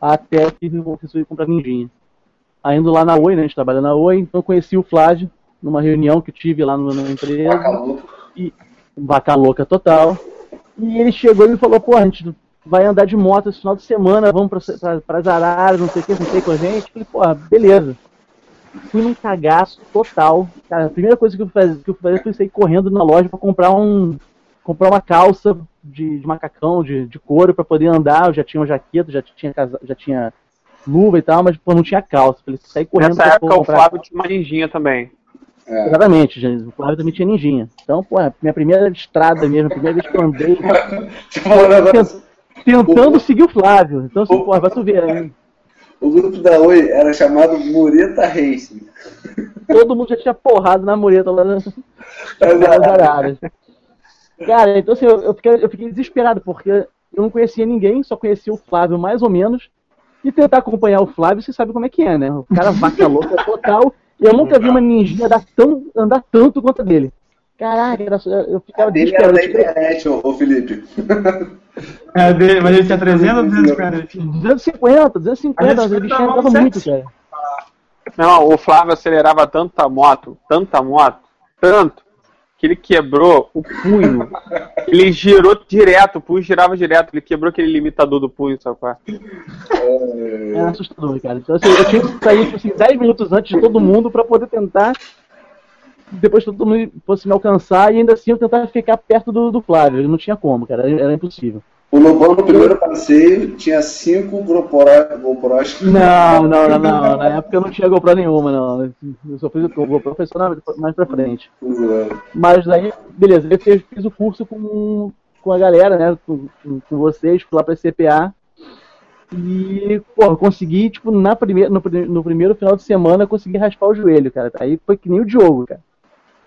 Até que eu resolvi comprar Ninjinha. Aí indo lá na Oi, né? A gente trabalha na Oi, então eu conheci o Flávio numa reunião que eu tive lá na empresa. Vaca louca. E, vaca louca total. E ele chegou e me falou, pô, a gente vai andar de moto esse final de semana, vamos para as araras, não sei o que, não sei com a gente. Falei, pô, beleza. Fui num cagaço total. Cara, a primeira coisa que eu fiz, que eu fiz foi sair correndo na loja para comprar um comprar uma calça de, de macacão, de, de couro para poder andar. Eu já tinha uma jaqueta, já tinha, já tinha luva e tal, mas pô, não tinha calça. Falei, saí correndo Nessa época o Flávio tinha uma ninjinha também. É. Exatamente, gente. O Flávio também tinha ninjinha. Então, pô, minha primeira estrada mesmo, a primeira vez que eu andei. tentando seguir o Flávio. Então, assim, pô, vai tu ver. Hein? O grupo da Oi era chamado Mureta Racing. Todo mundo já tinha porrado na mureta lá nas, nas araras. Cara, então assim, eu, eu, fiquei, eu fiquei desesperado, porque eu não conhecia ninguém, só conhecia o Flávio mais ou menos. E tentar acompanhar o Flávio, você sabe como é que é, né? O cara vaca louca total. E eu nunca vi uma ninjinha andar, tão, andar tanto quanto a dele. Caraca, eu ficava a dele era da internet, ô, ô Felipe. É, dele, mas ele tinha 300 ou 250? 250, 250, ele andava muito, cara. Não, o Flávio acelerava tanta moto, tanta moto, tanto, que ele quebrou o punho. ele girou direto, o punho girava direto, ele quebrou aquele limitador do punho, sabe qual é? É assustador, cara. Então, assim, eu tinha que sair tipo assim, 10 minutos antes de todo mundo para poder tentar. Depois todo mundo fosse me alcançar e ainda assim eu tentar ficar perto do, do Flávio. Não tinha como, cara. Era impossível. O Lobão no primeiro passeio tinha cinco GoPros. Não, não, não, não. Na época eu não tinha GoPro nenhuma, não. Eu só fiz o GoPro foi só mais pra frente. Uhum. Mas aí, beleza, eu fiz, fiz, o curso com, com a galera, né? Com, com vocês, fui lá pra CPA. E, pô, consegui, tipo, na primeira, no, no primeiro final de semana, consegui raspar o joelho, cara. Aí foi que nem o Diogo, cara.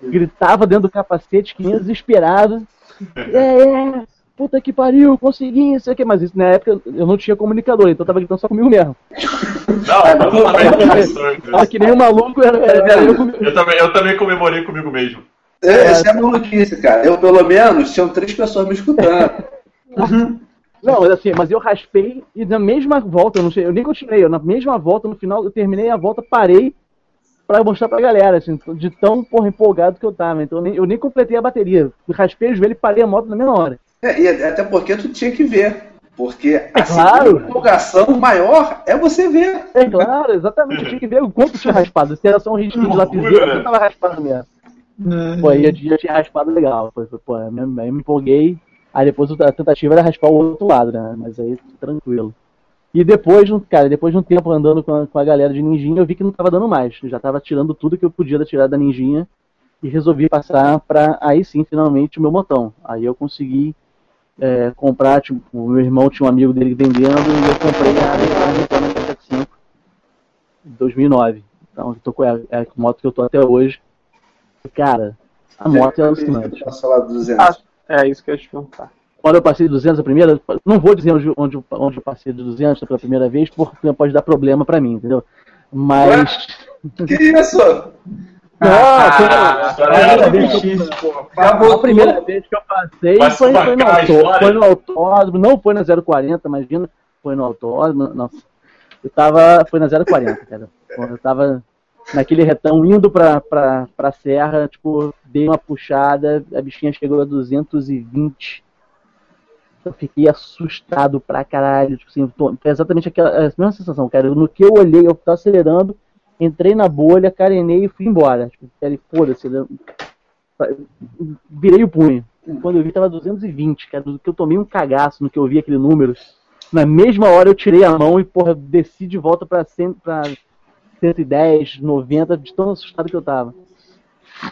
Gritava dentro do capacete, que nem desesperado. É, é, puta que pariu, consegui, não sei o que, mas isso, na época eu não tinha comunicador, então eu tava gritando só comigo mesmo. Não, também ah, que nem um maluco, era, era, era eu, comigo. eu, também, eu também comemorei comigo mesmo. É, isso é maluquice, cara. Eu, pelo menos, tinham três pessoas me escutando. Não, mas assim, mas eu raspei e na mesma volta, eu não sei, eu nem continuei, eu, na mesma volta, no final, eu terminei a volta, parei pra mostrar pra galera, assim, de tão porra, empolgado que eu tava. Então eu nem, eu nem completei a bateria. Raspei o joelho e parei a moto na mesma hora. É, e até porque tu tinha que ver. Porque é a claro. empolgação maior é você ver. É claro, exatamente. Eu tinha que ver o quanto tinha raspado. Se era só um risquinho de lapiseira, eu tava raspado mesmo. É. Pô, aí eu tinha raspado legal. Pô, pô, aí me empolguei. Aí depois a tentativa era raspar o outro lado, né? Mas aí tranquilo. E depois, cara, depois de um tempo andando com a, com a galera de ninjinha, eu vi que não tava dando mais. Eu já tava tirando tudo que eu podia tirar da ninjinha e resolvi passar para aí sim, finalmente, o meu motão. Aí eu consegui é, comprar, tipo, o meu irmão tinha um amigo dele vendendo e eu comprei a Nintendo 65 em 2009. Então, eu tô com a, é a moto que eu tô até hoje. Cara, a moto é alucinante. Ah, é isso que eu ia te perguntar. Quando eu passei de 200 a primeira, não vou dizer onde, onde, onde eu passei de 200 pela primeira vez, porque pode dar problema pra mim, entendeu? Mas. Que isso? Ah, foi, a, primeira vez que eu, passei foi, foi, no autódromo, foi no autódromo, não foi na 040, imagina, foi no autódromo, não, eu tava, foi na 040, cara, eu tava, naquele retão indo pra, pra, pra serra, tipo, dei uma puxada, a bichinha chegou a 220. Eu fiquei assustado pra caralho. Tipo assim, tô, exatamente aquela a mesma sensação, cara. No que eu olhei, eu tava acelerando, entrei na bolha, carenei e fui embora. Tipo, falei, foda-se. Virei o punho. Quando eu vi, tava 220, cara. Do que eu tomei um cagaço no que eu vi aquele número. Na mesma hora eu tirei a mão e, porra, desci de volta pra, 100, pra 110, 90, de tão assustado que eu tava.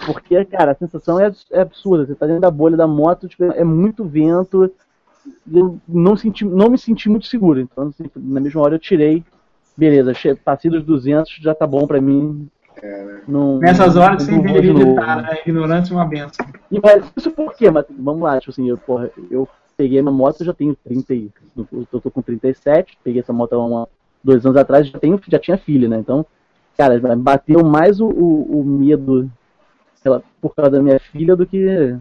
Porque, cara, a sensação é, é absurda. Você tá dentro da bolha da moto, tipo, é muito vento. Eu não, senti, não me senti muito seguro. Então, assim, na mesma hora eu tirei. Beleza, passei dos 200, já tá bom pra mim. Não, Nessas horas você deveria evitar, né? Ignorância é uma benção. E, mas isso por quê? Mas, vamos lá, tipo assim, eu, porra, eu peguei uma moto, eu já tenho 30, eu tô com 37, peguei essa moto há uma, dois anos atrás, já, tenho, já tinha filha, né? Então, cara, bateu mais o, o, o medo pela, por causa da minha filha do que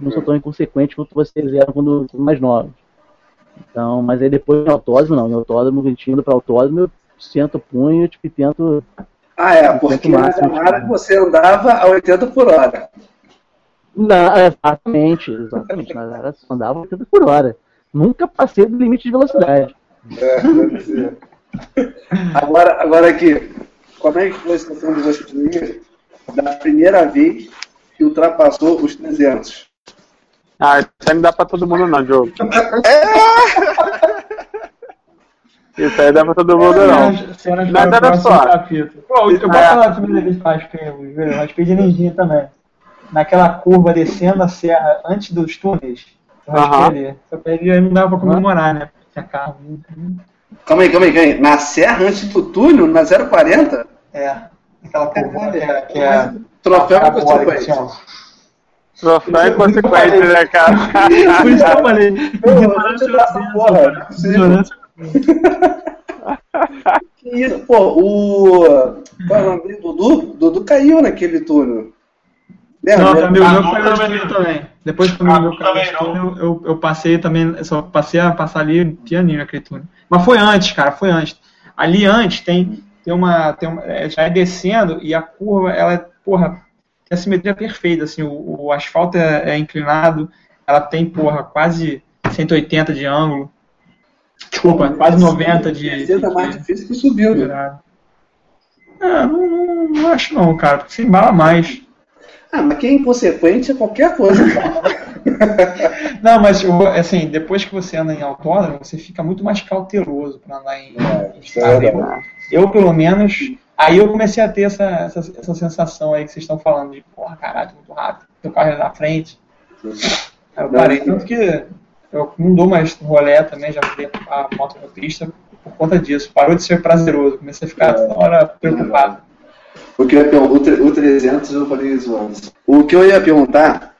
não sou tão inconsequente quanto vocês eram quando mais novos. Então, mas aí depois em autódromo, não, em autódromo, a gente indo pra autódromo, eu sento o punho tipo, e tipo, tento. Ah, é, porque na Yamaha você andava a 80 por hora. Não, exatamente, exatamente. Na Yamaha andava a 80 por hora. Nunca passei do limite de velocidade. É, deve ser. Agora, agora aqui, como é que foi a situação de você da primeira vez que ultrapassou os 300? Ah, isso aí não dá pra todo mundo não, Diogo. Isso aí dá pra todo mundo é, não. Mas era só. Pô, eu vou falar da primeira vez que de ninjinha também. Naquela curva descendo a serra antes dos túneis. Uh ali. Só que aí não dava pra comemorar, né? Tinha carro. Calma aí, calma aí, calma aí. Na serra antes do túnel, na 040? É. Aquela curva que é. Que é troféu é consequente. Troféu é consequente, né, cara? Por isso que eu falei. Ignorância essa porra. que isso, pô, o. Qual é o nome dele? Dudu? Dudu caiu naquele túnel. Não, amigo meu caiu no túnel também. Depois que o amigo meu caiu no túnel, eu, eu passei também, só passei a passar ali pianinho naquele túnel. Mas foi antes, cara, foi antes. Ali antes tem, tem uma. Tem uma é, já é descendo e a curva, ela, porra, tem a simetria perfeita, assim, o, o asfalto é, é, inclinado, ela tem, porra, quase 180 de ângulo. Desculpa, quase 90 de. 60 de, mais difícil que subiu, né? Ah, não, não, não, acho não, cara, porque você embala mais. Ah, mas quem é inconsequente é qualquer coisa, Não, mas assim, depois que você anda em autódromo, você fica muito mais cauteloso para andar em, é, estrada. Eu, pelo menos, aí eu comecei a ter essa, essa, essa, sensação aí que vocês estão falando de, porra, caralho, muito rápido, teu carro é na frente. Aí eu parei, tanto que eu não dou mais rolé também, já fui a moto na pista por conta disso. Parou de ser prazeroso, comecei a ficar é. toda hora preocupado. O que eu ia o, 300 eu falei zoando. O que eu ia perguntar,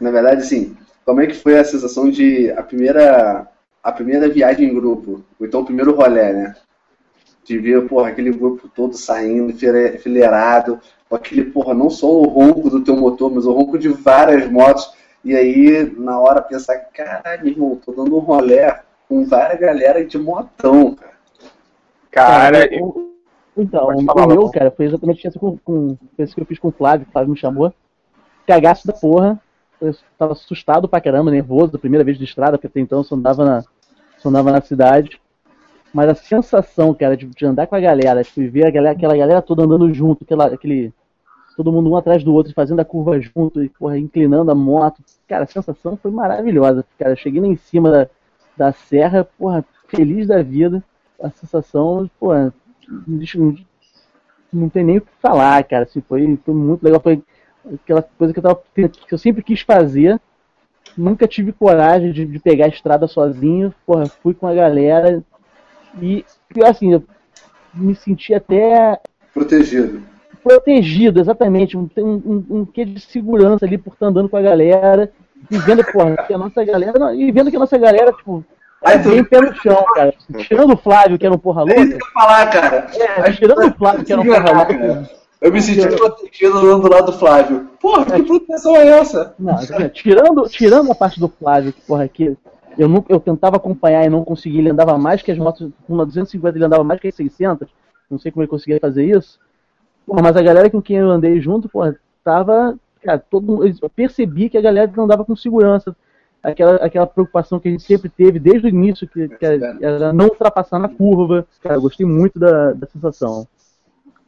na verdade, assim, como é que foi a sensação de a primeira a primeira viagem em grupo, ou então o primeiro rolê, né? De ver, porra, aquele grupo todo saindo, enfileirado, aquele, porra, não só o ronco do teu motor, mas o ronco de várias motos e aí, na hora, pensar, caralho, irmão, tô dando um rolé com várias galera de motão, cara. Cara, eu... Então, o meu, cara, foi exatamente isso com, com isso que eu fiz com o Flávio, o Flávio me chamou. Cagaço da porra. Eu tava assustado pra caramba, nervoso, primeira vez de estrada, porque até então eu só andava na, só andava na cidade. Mas a sensação, cara, de, de andar com a galera, de ver a galera, aquela galera toda andando junto, aquela, aquele, todo mundo um atrás do outro, fazendo a curva junto e porra, inclinando a moto. Cara, a sensação foi maravilhosa. Cara, cheguei lá em cima da, da serra, porra, feliz da vida. A sensação, porra, não, não tem nem o que falar, cara. Assim, foi, foi muito legal. Foi aquela coisa que eu, tava, que eu sempre quis fazer. Nunca tive coragem de, de pegar a estrada sozinho. Porra, fui com a galera. E, assim, eu me senti até. Protegido protegido, exatamente. Um, um, um quê de segurança ali por estar andando com a galera. E vendo, porra, que a nossa galera. E vendo que a nossa galera, tipo, Aí, é bem pé no chão, cara. Tirando o Flávio, que era um porra louca. É isso que eu falar, cara. É, tirando o Flávio, que era um porra louca. Eu me senti protegido andando do lado do Flávio. Porra, que proteção é essa? Não, tirando, tirando a parte do Flávio, que porra, aqui. Eu, não, eu tentava acompanhar e não conseguia. Ele andava mais que as motos. Uma 250 ele andava mais que as 600. Não sei como ele conseguia fazer isso Pô, mas a galera com quem eu andei junto, pô, tava. Cara, todo eu percebi que a galera não andava com segurança. Aquela, aquela preocupação que a gente sempre teve desde o início, que, que era não ultrapassar na curva. Cara, eu gostei muito da, da sensação.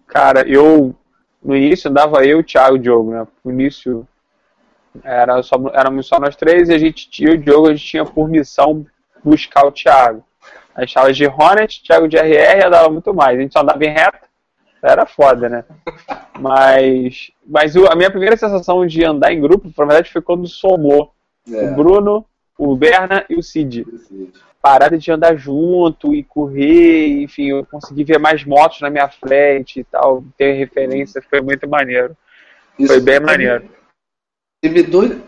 Cara, eu. No início andava eu, o Thiago e o Diogo, né? No início era só, éramos só nós três e a gente tinha o Diogo, a gente tinha por missão buscar o Thiago. A gente tava de Hornet, Thiago de RR, andava muito mais. A gente só andava em reta, era foda, né? Mas, mas a minha primeira sensação de andar em grupo, na verdade, foi quando somou é. o Bruno, o Berna e o Cid. Parada de andar junto e correr, enfim, eu consegui ver mais motos na minha frente e tal, ter referência, foi muito maneiro. Isso foi bem maneiro. Teve dois,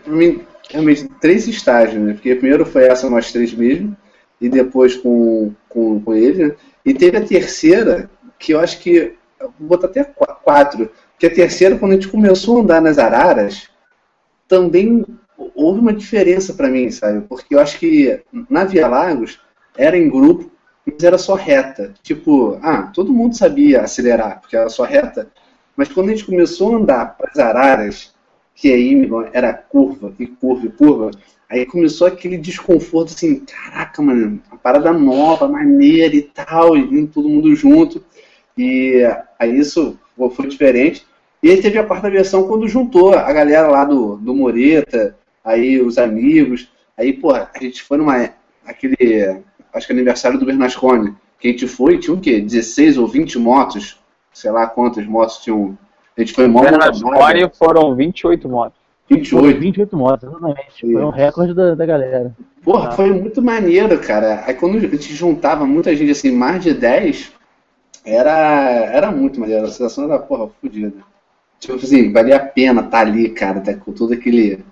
realmente, três estágios, né? Porque primeiro foi essa nós três mesmo, e depois com, com, com ele, né? E teve a terceira, que eu acho que. Vou botar até quatro. Que a terceira, quando a gente começou a andar nas araras, também houve uma diferença para mim, sabe? Porque eu acho que na Via Lagos era em grupo, mas era só reta. Tipo, ah, todo mundo sabia acelerar, porque era só reta. Mas quando a gente começou a andar para as araras, que aí era curva e curva e curva, aí começou aquele desconforto assim, caraca, mano, uma parada nova, maneira e tal, e todo mundo junto. E aí isso foi diferente. E aí teve a quarta versão quando juntou a galera lá do, do Moreta, aí os amigos. Aí, pô, a gente foi numa. aquele. acho que aniversário do Bernasconi. Que a gente foi, tinha o quê? 16 ou 20 motos? Sei lá quantas motos tinham. A gente foi mó Bernasconi foram 28 motos. 28. 28 motos, exatamente. Foi um recorde da, da galera. Porra, foi muito maneiro, cara. Aí quando a gente juntava muita gente, assim, mais de 10, era, era muito maneiro. A sensação era, porra, fodida. Tipo assim, valia a pena estar tá ali, cara, tá com todo aquele.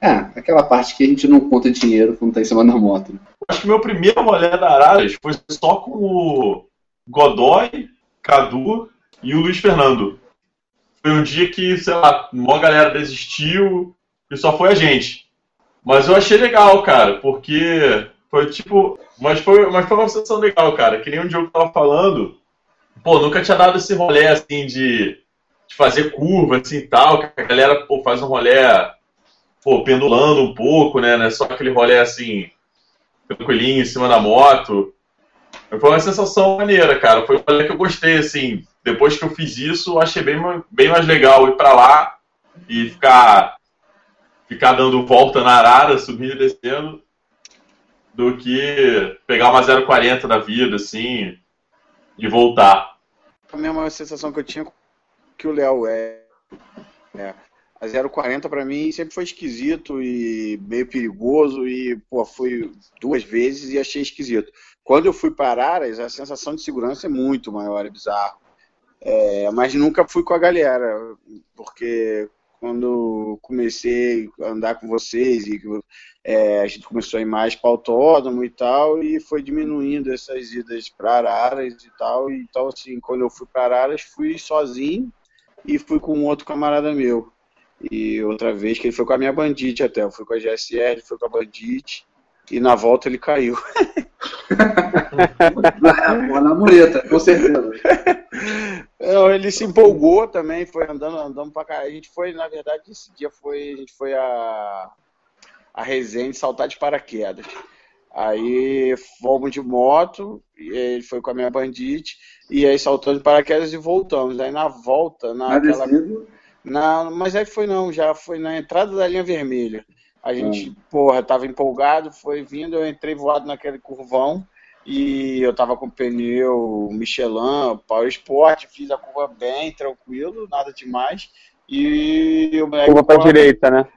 É, aquela parte que a gente não conta dinheiro quando tá em cima da moto. Né? Acho que meu primeiro rolê da Araras foi só com o Godoy, Cadu e o Luiz Fernando. Foi um dia que, sei lá, uma galera desistiu e só foi a gente. Mas eu achei legal, cara, porque foi tipo. Mas foi, mas foi uma sensação legal, cara. Que nem um Diogo tava falando. Pô, nunca tinha dado esse rolê assim de de fazer curva, assim e tal, que a galera pô, faz um rolê pô, pendulando um pouco, né? Não é só aquele rolê assim, tranquilinho em cima da moto. Foi uma sensação maneira, cara. Foi um rolê que eu gostei, assim. Depois que eu fiz isso, eu achei bem, bem mais legal ir pra lá e ficar, ficar dando volta na arara, subindo e descendo, do que pegar uma 040 da vida, assim, e voltar. A mesma sensação que eu tinha que o Léo é. é. A 040 para mim sempre foi esquisito e meio perigoso e pô, fui duas vezes e achei esquisito. Quando eu fui para Araras, a sensação de segurança é muito maior, é bizarro. É, mas nunca fui com a galera, porque quando comecei a andar com vocês e é, a gente começou a ir mais para autódromo e tal, e foi diminuindo essas idas para Araras e tal. Então, assim, quando eu fui para Araras, fui sozinho e fui com um outro camarada meu. E outra vez que ele foi com a minha bandite até. Eu fui com a GSR, foi com a bandite. E na volta ele caiu. na, na mureta, com certeza. ele se empolgou também, foi andando, andando pra cá. A gente foi, na verdade, esse dia foi, a gente foi a, a Resende saltar de paraquedas. Aí fomos de moto, ele foi com a minha bandite, e aí saltando de paraquedas e voltamos. Aí na volta, naquela. Na, mas aí foi não, já foi na entrada da linha vermelha. A gente, hum. porra, tava empolgado, foi vindo, eu entrei voado naquele curvão e eu tava com pneu Michelin, Power Sport, fiz a curva bem, tranquilo, nada demais. E o Curva pra direita, né?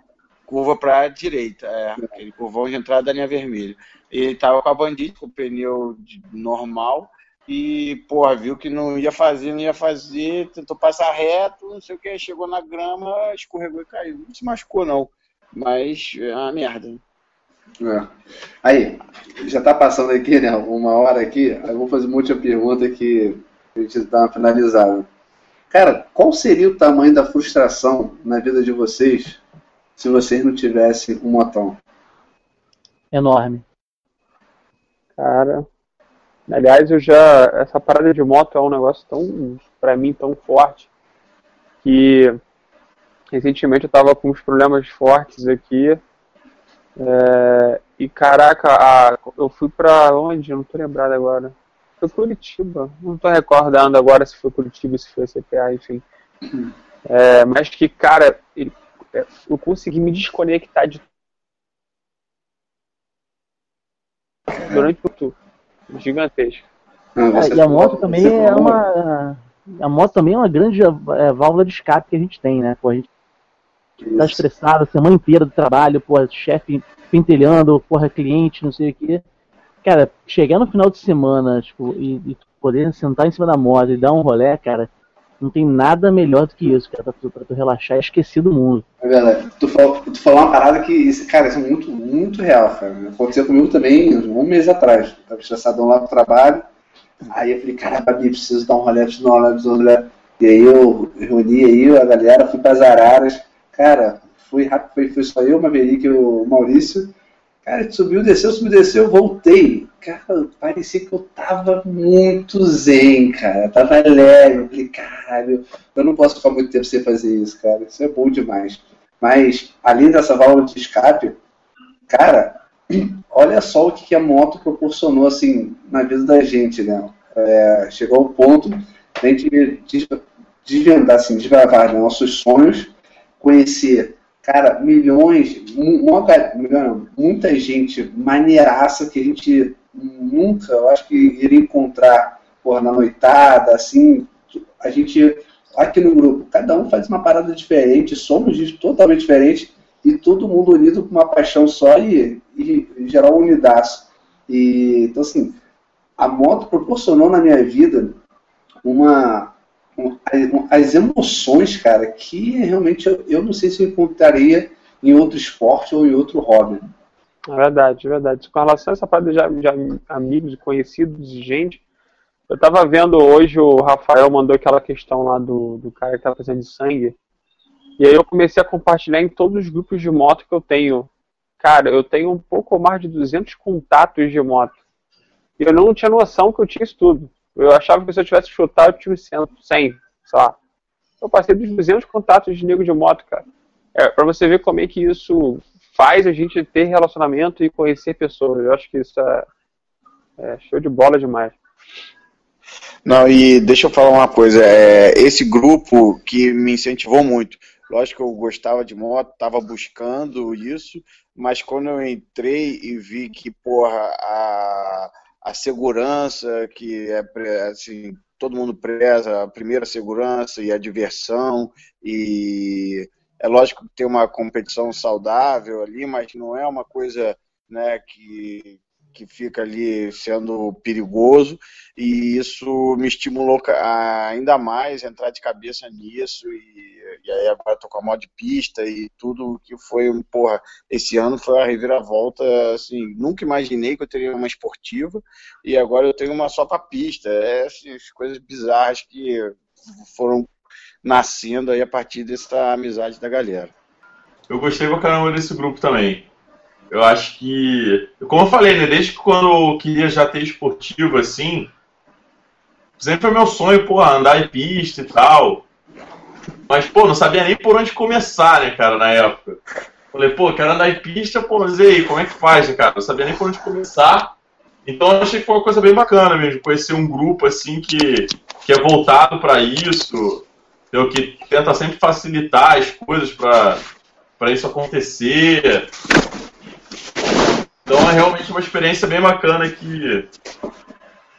Curva pra direita, é. Aquele curvão de entrada da linha vermelha. Ele tava com a Bandit, com o pneu normal, e, porra, viu que não ia fazer, não ia fazer, tentou passar reto, não sei o que, chegou na grama, escorregou e caiu. Não se machucou, não, mas é uma merda. É. Aí, já tá passando aqui, né, uma hora aqui, eu vou fazer uma última pergunta que a gente dá uma finalizada. Cara, qual seria o tamanho da frustração na vida de vocês se vocês não tivessem um motão? Enorme. Cara, aliás, eu já essa parada de moto é um negócio tão para mim tão forte que recentemente eu tava com uns problemas fortes aqui. É, e caraca, a, eu fui pra onde? Eu não tô lembrado agora. Foi Curitiba. Não tô recordando agora se foi Curitiba, se foi CPA, enfim. É, mas que, cara, é, eu consegui me desconectar de durante o tour. Gigantesco. É, e a moto também é uma. A moto também é uma grande é, válvula de escape que a gente tem, né? Pô, a gente tá estressado a semana inteira do trabalho, pô, chefe pentelhando, porra, cliente, não sei o quê. Cara, chegar no final de semana, tipo, e, e, poder sentar em cima da moto e dar um rolé, cara, não tem nada melhor do que isso, cara, pra tu, pra tu relaxar e esquecer do mundo. É verdade. Tu falou, tu falou uma parada que, cara, isso é muito, muito real, cara. Aconteceu comigo também um mês atrás. Eu tava estressadão lá pro trabalho. Aí eu falei, cara, Babi, preciso dar um rolê, preciso dar um rolê, preciso dar um rolê. E aí eu reuni aí a galera, fui pras araras. Cara, fui rápido, foi, foi só eu, Maverick e o Maurício. Cara, subiu, desceu, subiu, desceu, voltei. Cara, parecia que eu tava muito zen, cara. Tava leve. Eu falei, caralho, eu não posso ficar muito tempo sem fazer isso, cara. Isso é bom demais. Mas, além dessa válvula de escape, cara, olha só o que a moto proporcionou, assim, na vida da gente, né? É, chegou ao ponto de a gente desvendar, assim, desbravar né, nossos sonhos, conhecer cara, milhões, muita, gente maneiraça que a gente nunca, eu acho que iria encontrar porra, na noitada, assim, a gente, aqui no grupo, cada um faz uma parada diferente, somos totalmente diferentes, e todo mundo unido com uma paixão só e, e, e gerar um unidaço. E, então, assim, a moto proporcionou na minha vida uma, as emoções, cara, que realmente eu, eu não sei se eu encontraria em outro esporte ou em outro hobby. Verdade, verdade. Com relação a essa parte de, de amigos, conhecidos e gente, eu tava vendo hoje o Rafael mandou aquela questão lá do, do cara que tá fazendo sangue. E aí eu comecei a compartilhar em todos os grupos de moto que eu tenho. Cara, eu tenho um pouco mais de 200 contatos de moto. E eu não tinha noção que eu tinha isso tudo. Eu achava que se eu tivesse chutado, eu tinha 100, 100 sei lá. Eu passei dos 200 contatos de nego de moto, cara. É, pra você ver como é que isso faz a gente ter relacionamento e conhecer pessoas. Eu acho que isso é, é show de bola demais. Não, e deixa eu falar uma coisa. É, esse grupo que me incentivou muito. Lógico que eu gostava de moto, estava buscando isso, mas quando eu entrei e vi que, porra, a a segurança, que é assim, todo mundo preza a primeira segurança e a diversão, e é lógico que tem uma competição saudável ali, mas não é uma coisa né, que, que fica ali sendo perigoso e isso me estimulou ainda mais entrar de cabeça nisso e, e aí agora tô com a moda de pista e tudo que foi, porra, esse ano foi a reviravolta, assim, nunca imaginei que eu teria uma esportiva e agora eu tenho uma só pra pista, é assim, coisas bizarras que foram nascendo aí a partir dessa amizade da galera. Eu gostei pra caramba desse grupo também. Eu acho que. Como eu falei, né? Desde quando eu queria já ter esportivo assim. Sempre foi meu sonho, pô, andar em pista e tal. Mas, pô, não sabia nem por onde começar, né, cara, na época. Falei, pô, quero andar em pista, pô, mas aí, como é que faz, né, cara? Não sabia nem por onde começar. Então achei que foi uma coisa bem bacana mesmo, conhecer um grupo assim que, que é voltado para isso, entendeu? que tenta sempre facilitar as coisas para isso acontecer. Então é realmente uma experiência bem bacana que,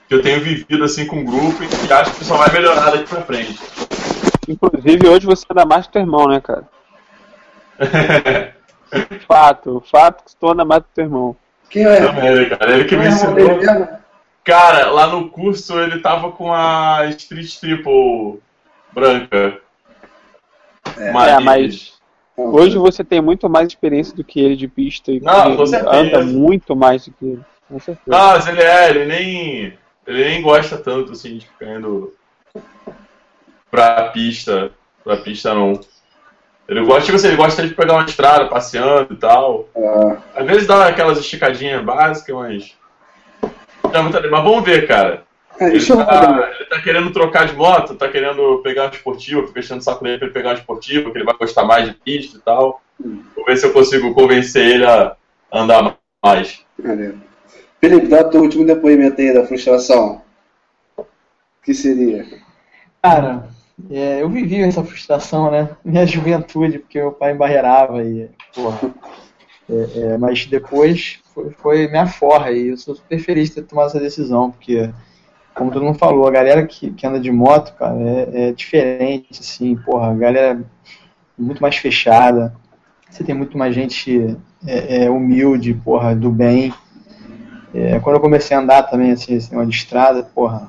que eu tenho vivido assim com o grupo e que acho que só vai melhorar daqui pra frente. Inclusive hoje você é da mais do teu irmão, né, cara? fato, fato que se torna mais do teu irmão. Quem é? Também, cara. Ele que me ensinou. Cara, lá no curso ele tava com a Street Triple branca. É, é mas Hoje você tem muito mais experiência do que ele de pista e Não, anda muito mais do que ele. Com certeza. Não, mas ele é, ele nem. Ele nem gosta tanto assim de ficar indo pra pista. Pra pista não. Ele gosta, tipo assim, ele gosta de pegar uma estrada, passeando e tal. É. Às vezes dá aquelas esticadinhas básicas, mas. Mas vamos ver, cara. É, Ele tá, ele tá querendo trocar de moto, tá querendo pegar uma esportiva, fica enchendo o saco dele pra ele pegar uma esportiva, que ele vai gostar mais de pista e tal. Vou ver se eu consigo convencer ele a andar mais. Maneiro. Felipe, dá o teu último depoimento aí da frustração. O que seria? Cara, é, eu vivi essa frustração, né? Minha juventude, porque meu pai embarreirava e, porra. É, é, mas depois foi, foi minha forra e eu sou super feliz de ter tomado essa decisão, porque, como todo mundo falou, a galera que, que anda de moto, cara, é, é diferente, assim, porra, a galera é muito mais fechada, você tem muito mais gente é, é, humilde, porra, do bem. É, quando eu comecei a andar também, assim, uma de estrada, porra,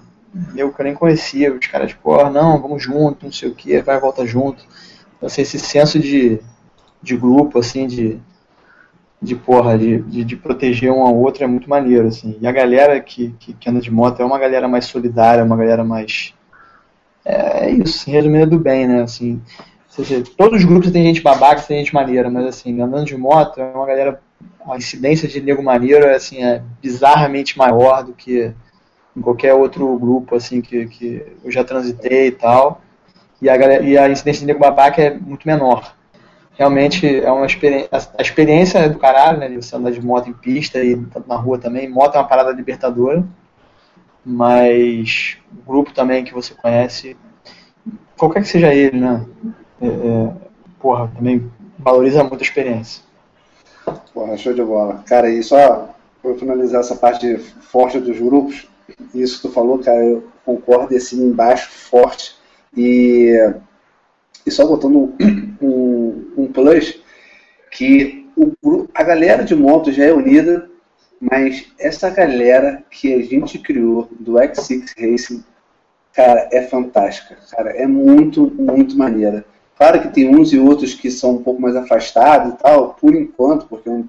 eu que nem conhecia, os caras, porra, não, vamos junto, não sei o que, vai volta junto. Então, assim, esse senso de, de grupo, assim, de, de porra, de, de, de proteger um ao outro é muito maneiro, assim. E a galera que, que, que anda de moto é uma galera mais solidária, uma galera mais. É, é isso, resumindo, do bem, né? Assim, seja, todos os grupos tem gente babaca, tem gente maneira, mas assim, andando de moto é uma galera. A incidência de nego maneiro é, assim, é bizarramente maior do que em qualquer outro grupo assim que, que eu já transitei e tal. E a, galera, e a incidência de nego babaca é muito menor. Realmente é uma experiência. A experiência é do caralho, né? Você andar de moto em pista e na rua também. Moto é uma parada libertadora. Mas o grupo também que você conhece, qualquer que seja ele, né? É, é, porra, também valoriza muito a experiência. Porra, show de bola. Cara, e só para finalizar essa parte forte dos grupos, isso que tu falou, cara, eu concordo assim embaixo, forte. E, e só botando um, um, um plus, que o, a galera de moto já é unida, mas essa galera que a gente criou do X6 Racing, cara, é fantástica. Cara, é muito, muito maneira. Claro que tem uns e outros que são um pouco mais afastados e tal, por enquanto, porque um-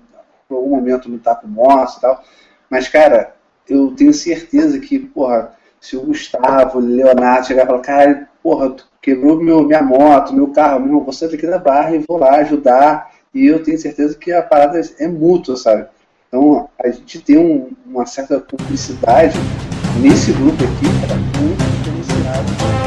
por algum momento não tá com moto e tal. Mas, cara, eu tenho certeza que, porra, se o Gustavo, o Leonardo chegar e falar, cara, porra, tu quebrou meu, minha moto, meu carro, meu, sair daqui da barra e vou lá ajudar. E eu tenho certeza que a parada é mútua, sabe? Então, a gente tem um- uma certa cumplicidade nesse grupo aqui, cara, muito diferenciado.